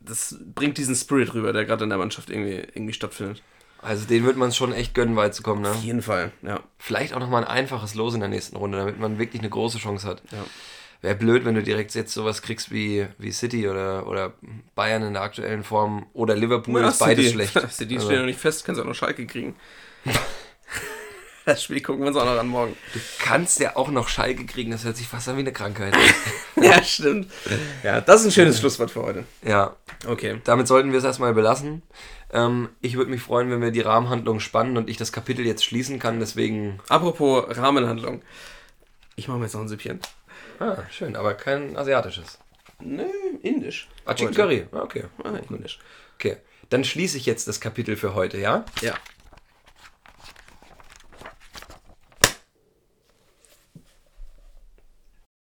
das bringt diesen Spirit rüber, der gerade in der Mannschaft irgendwie, irgendwie stattfindet. Also den wird man schon echt gönnen, weit zu kommen. Ne? Auf jeden Fall, ja. Vielleicht auch nochmal ein einfaches Los in der nächsten Runde, damit man wirklich eine große Chance hat. Ja. Wäre blöd, wenn du direkt jetzt sowas kriegst wie, wie City oder, oder Bayern in der aktuellen Form oder Liverpool, Ja, ist beides City. schlecht. City Also, steht noch nicht fest, kannst auch noch Schalke kriegen. das Spiel gucken wir uns auch noch an morgen. kannst ja auch noch Schalke kriegen, das hört sich fast an wie eine Krankheit. ja, stimmt. Ja, das ist ein schönes Schlusswort für heute. ja, Okay. damit sollten wir es erstmal belassen. Ähm, ich würde mich freuen, wenn wir die Rahmenhandlung spannen und ich das Kapitel jetzt schließen kann, deswegen... Apropos Rahmenhandlung. Ich mache mir jetzt noch ein Süppchen. Ah, schön, aber kein asiatisches. Nö, indisch. Ah, Chicken. Curry, ah, okay. Ah, indisch. Okay, dann schließe ich jetzt das Kapitel für heute, ja? Ja.